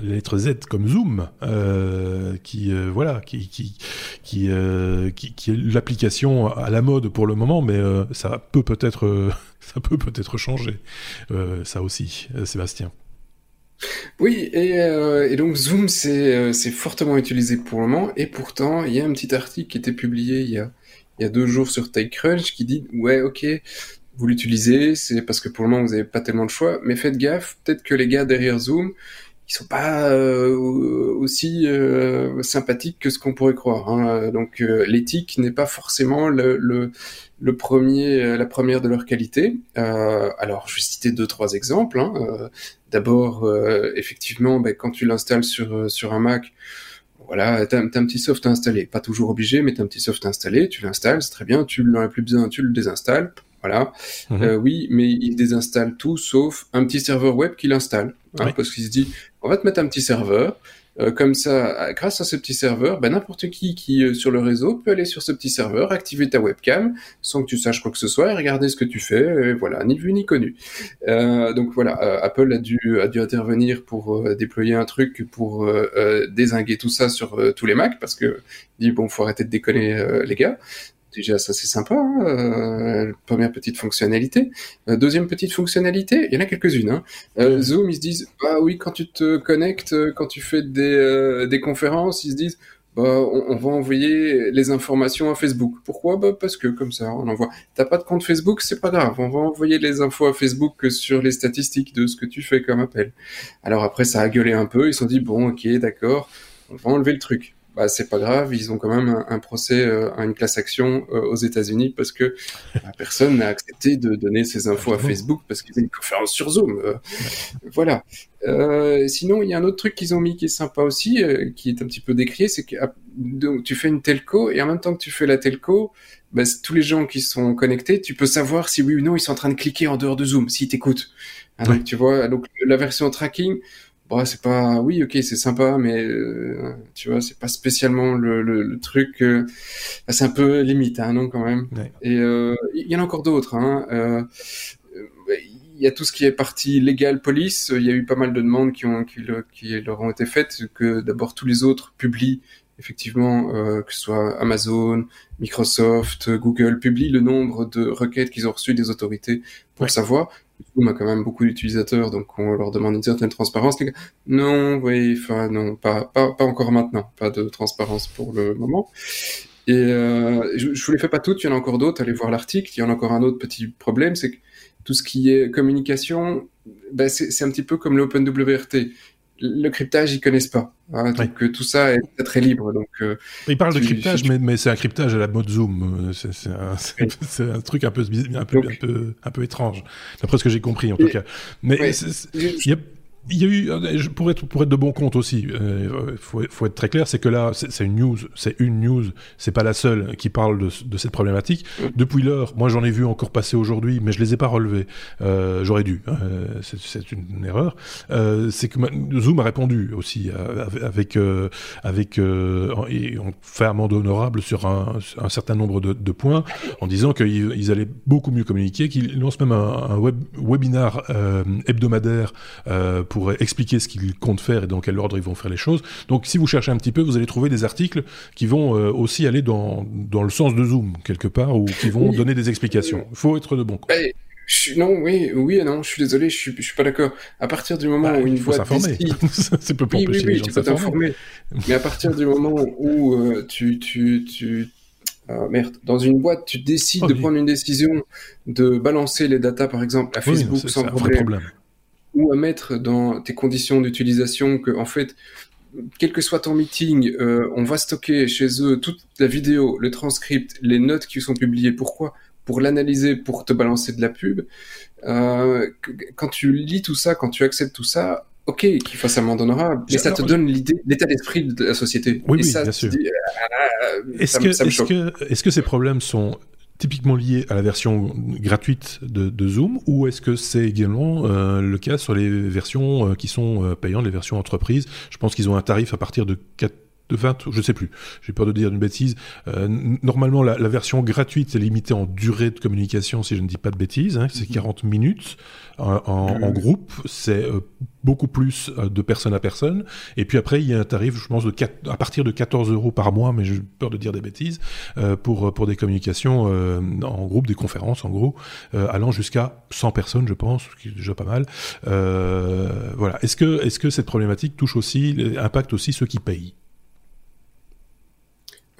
la lettre Z comme Zoom, euh, qui euh, voilà, qui qui euh, qui, qui est l'application à la mode pour le moment, mais euh, ça peut peut-être euh, ça peut peut-être changer, ça aussi, Sébastien. Oui, et, et donc Zoom c'est c'est fortement utilisé pour le moment, et pourtant il y a un petit article qui était publié il y a il y a deux jours sur TechCrunch qui dit ouais ok vous l'utilisez, c'est parce que pour le moment vous n'avez pas tellement de choix, mais faites gaffe, peut-être que les gars derrière Zoom, ils sont pas euh, aussi euh, sympathiques que ce qu'on pourrait croire. Hein. Donc euh, l'éthique n'est pas forcément le, le, le, premier, la première de leur qualité. alors je vais citer deux trois exemples. Hein. D'abord, effectivement, ben, quand tu l'installes sur sur un Mac, voilà, t'as, as un petit soft installé, pas toujours obligé, mais t'as un petit soft installé, tu l'installes, c'est très bien, tu n'en as plus besoin, tu le désinstalles, voilà. Mhm. Euh, oui, mais il désinstalle tout sauf un petit serveur web qu'il installe, hein, parce qu'il se dit, on va te mettre un petit serveur, euh, comme ça, grâce à ce petit serveur, ben, n'importe qui qui euh, sur le réseau peut aller sur ce petit serveur, activer ta webcam sans que tu saches quoi que ce soit et regarder ce que tu fais. Voilà, ni vu ni connu. Euh, donc voilà, Apple a dû a dû intervenir pour déployer un truc pour désinguer tout ça sur tous les Macs parce que il dit bon, faut arrêter de déconner les gars déjà ça c'est sympa, hein, euh, première petite fonctionnalité. Euh, deuxième petite fonctionnalité, il y en a quelques-unes. Hein. Euh, Zoom, ils se disent, ah oui, quand tu te connectes, quand tu fais des, des conférences, ils se disent, bah, on, va envoyer les informations à Facebook. Pourquoi? Bah, Parce que comme ça, on envoie. T'as pas de compte Facebook, c'est pas grave. On va envoyer les infos à Facebook sur les statistiques de ce que tu fais comme appel. Alors après, ça a gueulé un peu. Ils se sont dit bon, ok, d'accord, on va enlever le truc bah, c'est pas grave, ils ont quand même un, procès euh, à une classe action euh, aux États-Unis parce que bah, personne n'a accepté de donner ces infos à Facebook parce qu'ils y une conférence sur Zoom. Euh, voilà. sinon, il y a un autre truc qu'ils ont mis qui est sympa aussi, qui est un petit peu décrié, c'est que ah, tu fais une telco et en même temps que tu fais la telco, bah, tous les gens qui sont connectés, tu peux savoir si oui ou non ils sont en train de cliquer en dehors de Zoom, s'ils t'écoutent. Donc tu vois, donc la version tracking, bon, c'est pas, oui, ok, c'est sympa, mais euh, tu vois, c'est pas spécialement le, le, truc. Euh, c'est un peu limite, hein, non, quand même. Et euh, il y en a encore d'autres. Hein, il y a tout ce qui est partie légale police. Il y a eu pas mal de demandes qui ont qui, qui leur ont été faites que d'abord tous les autres publient effectivement que ce soit Amazon, Microsoft, Google publient le nombre de requêtes qu'ils ont reçues des autorités pour savoir. Zoom a quand même beaucoup d'utilisateurs, donc on leur demande une certaine transparence. Non, oui, enfin non, pas, pas, pas encore maintenant, pas de transparence pour le moment. Et euh, je, je vous les fais pas toutes, il y en a encore d'autres. Allez voir l'article. Il y en a encore un autre petit problème, c'est que tout ce qui est communication, ben c'est un petit peu comme l'OpenWRT le cryptage, ils connaissent pas. Hein, donc euh, tout ça est très libre. Donc, euh, ils parlent de cryptage, mais, mais c'est un cryptage à la mode Zoom. Euh, c'est un, un, truc un peu, un peu, un peu, un peu étrange, d'après ce que j'ai compris en tout cas. Mais il y a il y a eu, euh, pour être, pour être de bon compte aussi, il euh, faut, faut, être très clair, c'est que là, c'est une news, c'est une news, c'est pas la seule qui parle de, de cette problématique. Depuis lors, moi j'en ai vu encore passer aujourd'hui, mais je les ai pas relevés. Euh, J'aurais dû, hein, c'est une, erreur. C'est que Zoom a répondu aussi avec, avec et on fait amende honorable sur un, un certain nombre de, de points, en disant qu'ils ils allaient beaucoup mieux communiquer, qu'ils lancent même un, un web, webinar hebdomadaire pour pour expliquer ce qu'ils comptent faire et dans quel ordre ils vont faire les choses. Donc si vous cherchez un petit peu, vous allez trouver des articles qui vont euh, aussi aller dans, dans le sens de Zoom, quelque part, ou qui vont donner des explications. Il faut être de bon coup. non, oui, oui et non, je suis désolé, je suis, je suis pas d'accord. À partir du moment bah, où une voix décide... c'est peu pour oui, oui, oui, tu t'informer. Mais à partir du moment où euh, tu, tu, tu, euh, merde, dans une boîte, tu décides oh, de prendre une décision de balancer les datas, par exemple, à Facebook sans problème, ou à mettre dans tes conditions d'utilisation que, en fait, quel que soit ton meeting, euh, on va stocker chez eux toute la vidéo, le transcript, les notes qui sont publiées. Pourquoi? Pour l'analyser, pour te balancer de la pub. Euh, quand tu lis tout ça, quand tu acceptes tout ça, ok, qu'il fasse amende honorable, mais ça te donne l'idée, l'état d'esprit de la société. Oui, oui, bien sûr. Ah, est-ce que, est-ce que, est-ce que ces problèmes sont typiquement lié à la version gratuite de, Zoom ou est-ce que c'est également euh, le cas sur les versions euh, qui sont euh, payantes, les versions entreprises? Je pense qu'ils ont un tarif à partir de 4 de 20, je sais plus, j'ai peur de dire une bêtise. Euh, normalement, la, version gratuite est limitée en durée de communication, si je ne dis pas de bêtises, hein, c'est 40 mhm. minutes en, groupe, c'est euh, beaucoup plus euh, de personne à personne. Et puis après, il y a un tarif, je pense, de 4, à partir de 14 euros par mois, mais j'ai peur de dire des bêtises, pour, pour des communications en groupe, des conférences en gros, allant jusqu'à 100 personnes, je pense, ce qui est déjà pas mal. voilà. Est-ce que, est-ce que cette problématique touche aussi, impacte aussi ceux qui payent?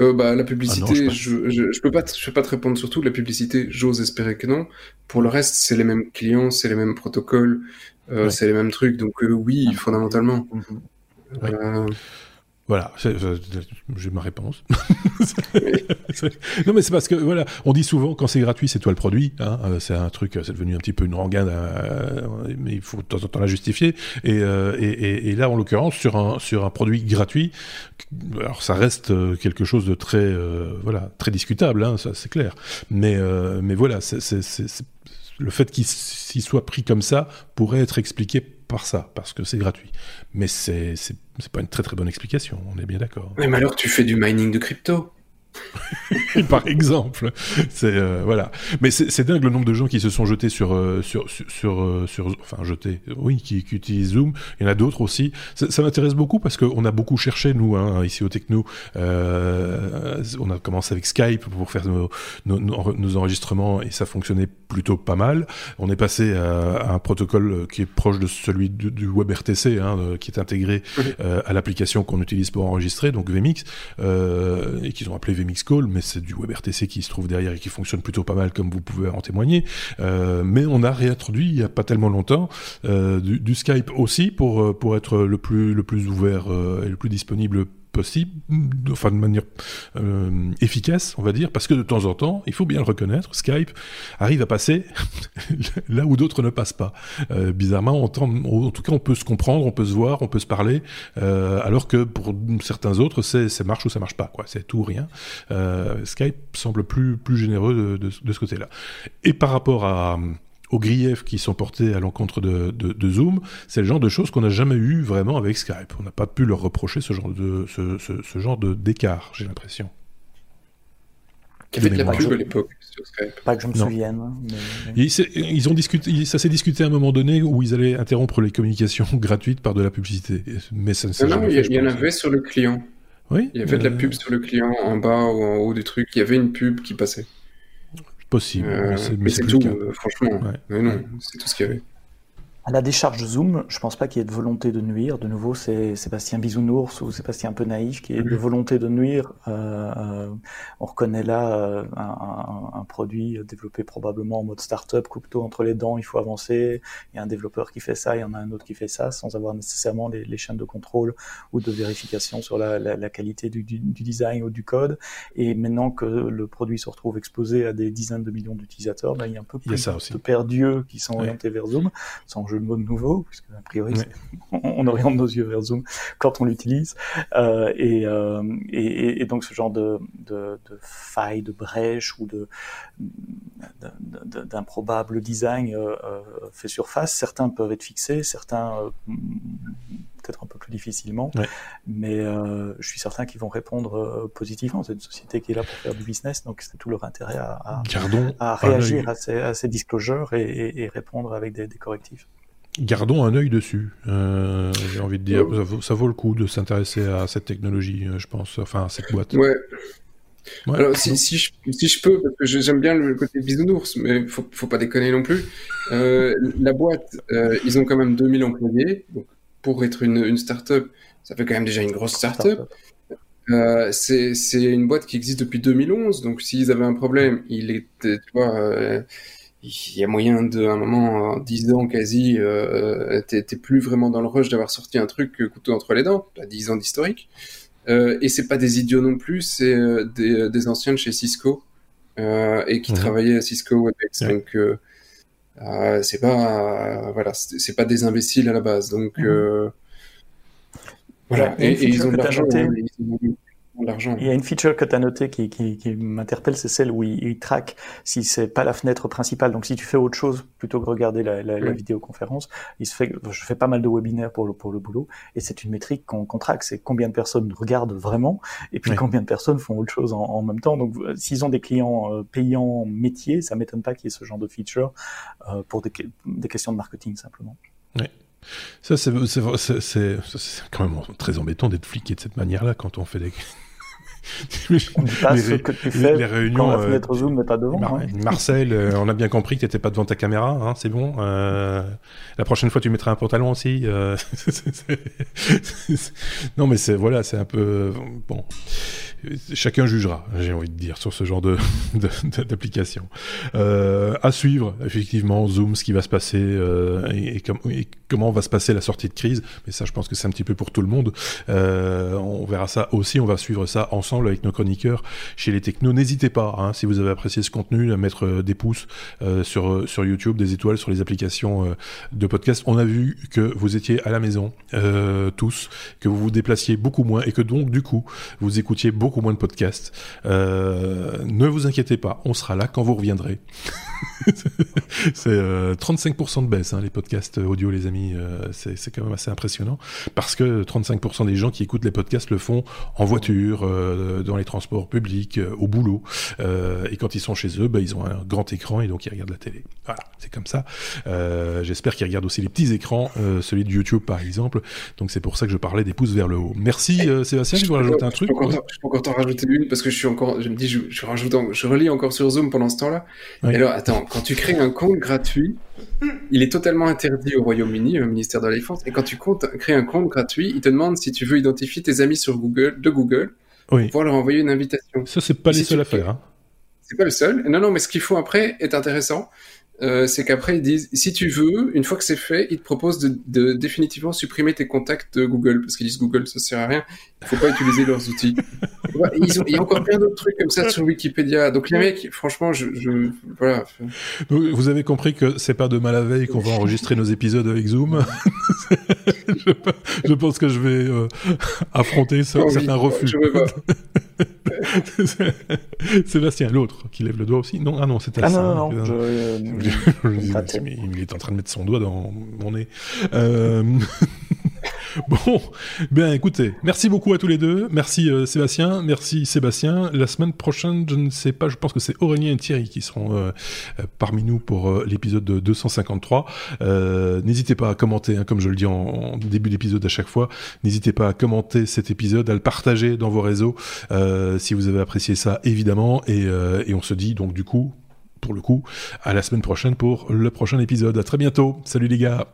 Euh, bah, la publicité, ah je, je, peux pas, je peux pas te répondre sur tout. La publicité, j'ose espérer que non. Pour le reste, c'est les mêmes clients, c'est les mêmes protocoles, euh, c'est les mêmes trucs. Donc euh, oui, ah. fondamentalement. Euh, voilà, j'ai ma réponse. non, mais c'est parce que voilà, on dit souvent quand c'est gratuit, c'est toi le produit. Hein, euh, c'est un truc, c'est devenu un petit peu une rengaine, euh, mais il faut de temps en temps la justifier. Et, euh, et, et, là, en l'occurrence, sur un sur un produit gratuit, alors ça reste quelque chose de très voilà très discutable, hein, ça c'est clair. Mais mais voilà, c'est le fait qu'il soit pris comme ça pourrait être expliqué par ça, parce que c'est gratuit. Mais c'est pas une très très bonne explication, on est bien d'accord. Mais alors tu fais du mining de crypto? Par exemple. C'est euh, voilà. Mais c'est dingue le nombre de gens qui se sont jetés sur euh, sur sur euh, sur, enfin jetés. Oui, qui, qui, utilisent Zoom. Il y en a d'autres aussi. Ça, ça m'intéresse beaucoup parce qu'on a beaucoup cherché nous hein, ici au Techno. on a commencé avec Skype pour faire nos, nos, nos, enregistrements et ça fonctionnait plutôt pas mal. On est passé à, un protocole qui est proche de celui du, WebRTC, hein, qui est intégré à l'application qu'on utilise pour enregistrer, donc VMix, et qu'ils ont appelé VMix Mixcall, mais c'est du WebRTC qui se trouve derrière et qui fonctionne plutôt pas mal, comme vous pouvez en témoigner. Euh, mais on a réintroduit il y a pas tellement longtemps euh, du, Skype aussi pour euh, pour être le plus le plus ouvert et le plus disponible possible, enfin de manière euh, efficace, on va dire, parce que de temps en temps, il faut bien le reconnaître, Skype arrive à passer là où d'autres ne passent pas. Euh, bizarrement, en tout cas, on peut se comprendre, on peut se voir, on peut se parler, euh, alors que pour certains autres, c'est ça marche ou ça marche pas, quoi. C'est tout ou rien. Skype semble plus plus généreux de, de ce côté-là. Et par rapport à aux griefs qui sont portés à l'encontre de, de, Zoom, c'est le genre de choses qu'on n'a jamais eu vraiment avec Skype. On n'a pas pu leur reprocher ce genre de ce, ce, genre de d'écart, j'ai l'impression. Qui avait de la pub à l'époque sur Skype Pas que je me souvienne. Hein, ils, ont discuté, ça s'est discuté à un moment donné où ils allaient interrompre les communications gratuites par de la publicité. Mais ça ne Non, non il y, en avait sur le client. Oui. Il y avait de la pub sur le client en bas ou en haut du truc. Il y avait une pub qui passait. Possible. Euh, mais c'est tout, euh, franchement. Mais non, c'est tout ce qu'il y avait. À la décharge Zoom, je pense pas qu'il y ait de volonté de nuire. De nouveau, c'est Sébastien Bisounours ou Sébastien un peu naïf qui est de volonté de nuire. Euh, euh, on reconnaît là euh, un, un, produit développé probablement en mode startup, couteau entre les dents, il faut avancer. Il y a un développeur qui fait ça, il y en a un autre qui fait ça, sans avoir nécessairement les, les chaînes de contrôle ou de vérification sur la, la, la qualité du, du, du, design ou du code. Et maintenant que le produit se retrouve exposé à des dizaines de millions d'utilisateurs, ben, il y a un peu plus de perdieux qui sont orientés vers Zoom, sans jeu de mots nouveau, puisque a priori on, oriente nos yeux vers Zoom quand on l'utilise, euh, euh, et, et, donc ce genre de, de, de faille, de brèche ou de d'improbable design euh, fait surface. Certains peuvent être fixés, certains peut-être un peu plus difficilement, mais je suis certain qu'ils vont répondre positivement. C'est une société qui est là pour faire du business, donc c'est tout leur intérêt à, à, réagir à ces, à ces, disclosures et, et, répondre avec des, des correctifs gardons un œil dessus. Euh, j'ai envie de dire, ça vaut, le coup de s'intéresser à cette technologie, euh, je pense, enfin à cette boîte. Ouais. Alors si, si, je, si, je, peux, parce que j'aime bien le côté bisounours, mais faut, faut pas déconner non plus. Euh, la boîte, euh, ils ont quand même 2000 employés. Donc pour être une, une start-up, ça fait quand même déjà une grosse start-up. Euh, c'est une boîte qui existe depuis 2011, donc s'ils avaient un problème, il était, tu vois, euh, il y a moyen de, un moment, en 10 ans quasi, euh, t'es plus vraiment dans le rush d'avoir sorti un truc couteau entre les dents. T'as 10 ans d'historique. Euh, et c'est pas des idiots non plus, c'est euh, des, euh, des anciens de chez Cisco euh, et qui travaillaient à Cisco WebEx. Donc euh, c'est pas voilà, c'est pas des imbéciles à la base. Donc mhm. voilà, et, ils ont de l'argent. Il y a une feature que tu as notée qui, qui, qui m'interpelle, c'est celle où il, il traque si c'est pas la fenêtre principale. Donc si tu fais autre chose plutôt que regarder la, la, la vidéoconférence, il se fait. Je fais pas mal de webinaires pour le pour le boulot et c'est une métrique qu'on traque. C'est combien de personnes regardent vraiment et puis combien de personnes font autre chose en, en même temps. Donc s'ils ont des clients euh, payants métiers, ça m'étonne pas qu'il y ait ce genre de feature euh, pour des, des questions de marketing simplement. Ouais. Ça, c'est quand même très embêtant d'être fliqué de cette manière-là quand on fait des, on dit pas ce que tu fais les réunions, quand la fenêtre Zoom n'est pas devant. Hein. Marcel, on a bien compris que tu n'étais pas devant ta caméra, hein, c'est bon. la prochaine fois, tu mettras un pantalon aussi. non, mais c'est voilà, c'est un peu bon chacun jugera, j'ai envie de dire, sur ce genre de, d'application. Euh, à suivre, effectivement, Zoom, ce qui va se passer euh, et, comment va se passer la sortie de crise. Mais ça, je pense que c'est un petit peu pour tout le monde. Euh, on verra ça aussi, on va suivre ça ensemble avec nos chroniqueurs chez les technos. N'hésitez pas, hein, si vous avez apprécié ce contenu, à mettre des pouces sur, sur YouTube, des étoiles sur les applications de podcast. On a vu que vous étiez à la maison, tous, que vous vous déplaciez beaucoup moins et que donc, du coup, vous écoutiez beaucoup moins de podcasts. Euh, ne vous inquiétez pas, on sera là quand vous reviendrez. c'est 35% euh, de baisse, hein, les podcasts audio, les amis. Euh, c'est quand même assez impressionnant. Parce que 35% des gens qui écoutent les podcasts le font en voiture, dans les transports publics, au boulot. et quand ils sont chez eux, bah, ils ont un grand écran et donc ils regardent la télé. Voilà, c'est comme ça. J'espère qu'ils regardent aussi les petits écrans, celui de YouTube par exemple. Donc c'est pour ça que je parlais des pouces vers le haut. Merci Sébastien, je, voulais rajouter un truc encore t'en rajouter une parce que je suis encore, je me dis, je, je rajoute, je relis encore sur Zoom pendant ce temps-là. Et alors, attends, quand tu crées un compte gratuit, il est totalement interdit au Royaume-Uni, au ministère de la Défense. Et quand tu comptes, crées un compte gratuit, il te demande si tu veux identifier tes amis sur Google, de Google, pour pouvoir leur envoyer une invitation. Ça, c'est pas les seuls à faire. Hein. C'est pas le seul. Non, non, mais ce qu'il faut après est intéressant. Euh, c'est qu'après ils disent si tu veux, une fois que c'est fait, ils te proposent de, de, définitivement supprimer tes contacts de Google parce qu'ils disent Google ça sert à rien, il faut pas utiliser leurs outils. Ils ont, il y a encore plein d'autres trucs comme ça sur Wikipédia. Donc les mecs, franchement, je, je voilà. Vous avez compris que c'est pas de mal à veille qu'on va enregistrer nos épisodes avec Zoom. je, je, pense que je vais euh, affronter ça, certains refus. Je veux pas. Sébastien, l'autre, qui lève le doigt aussi. Non, ah non, c'était ah ça. Non, non, il est en train de mettre son doigt dans mon nez. Euh... bon, bien écoutez, merci beaucoup à tous les deux. Merci euh, Sébastien, merci Sébastien. La semaine prochaine, je ne sais pas, je pense que c'est Aurélien et Thierry qui seront euh, euh, parmi nous pour l'épisode 253. N'hésitez pas à commenter, hein, comme je le dis en, début d'épisode à chaque fois. N'hésitez pas à commenter cet épisode, à le partager dans vos réseaux si vous avez apprécié ça, évidemment. Et, et on se dit donc du coup, pour le coup, à la semaine prochaine pour le prochain épisode. À très bientôt. Salut les gars.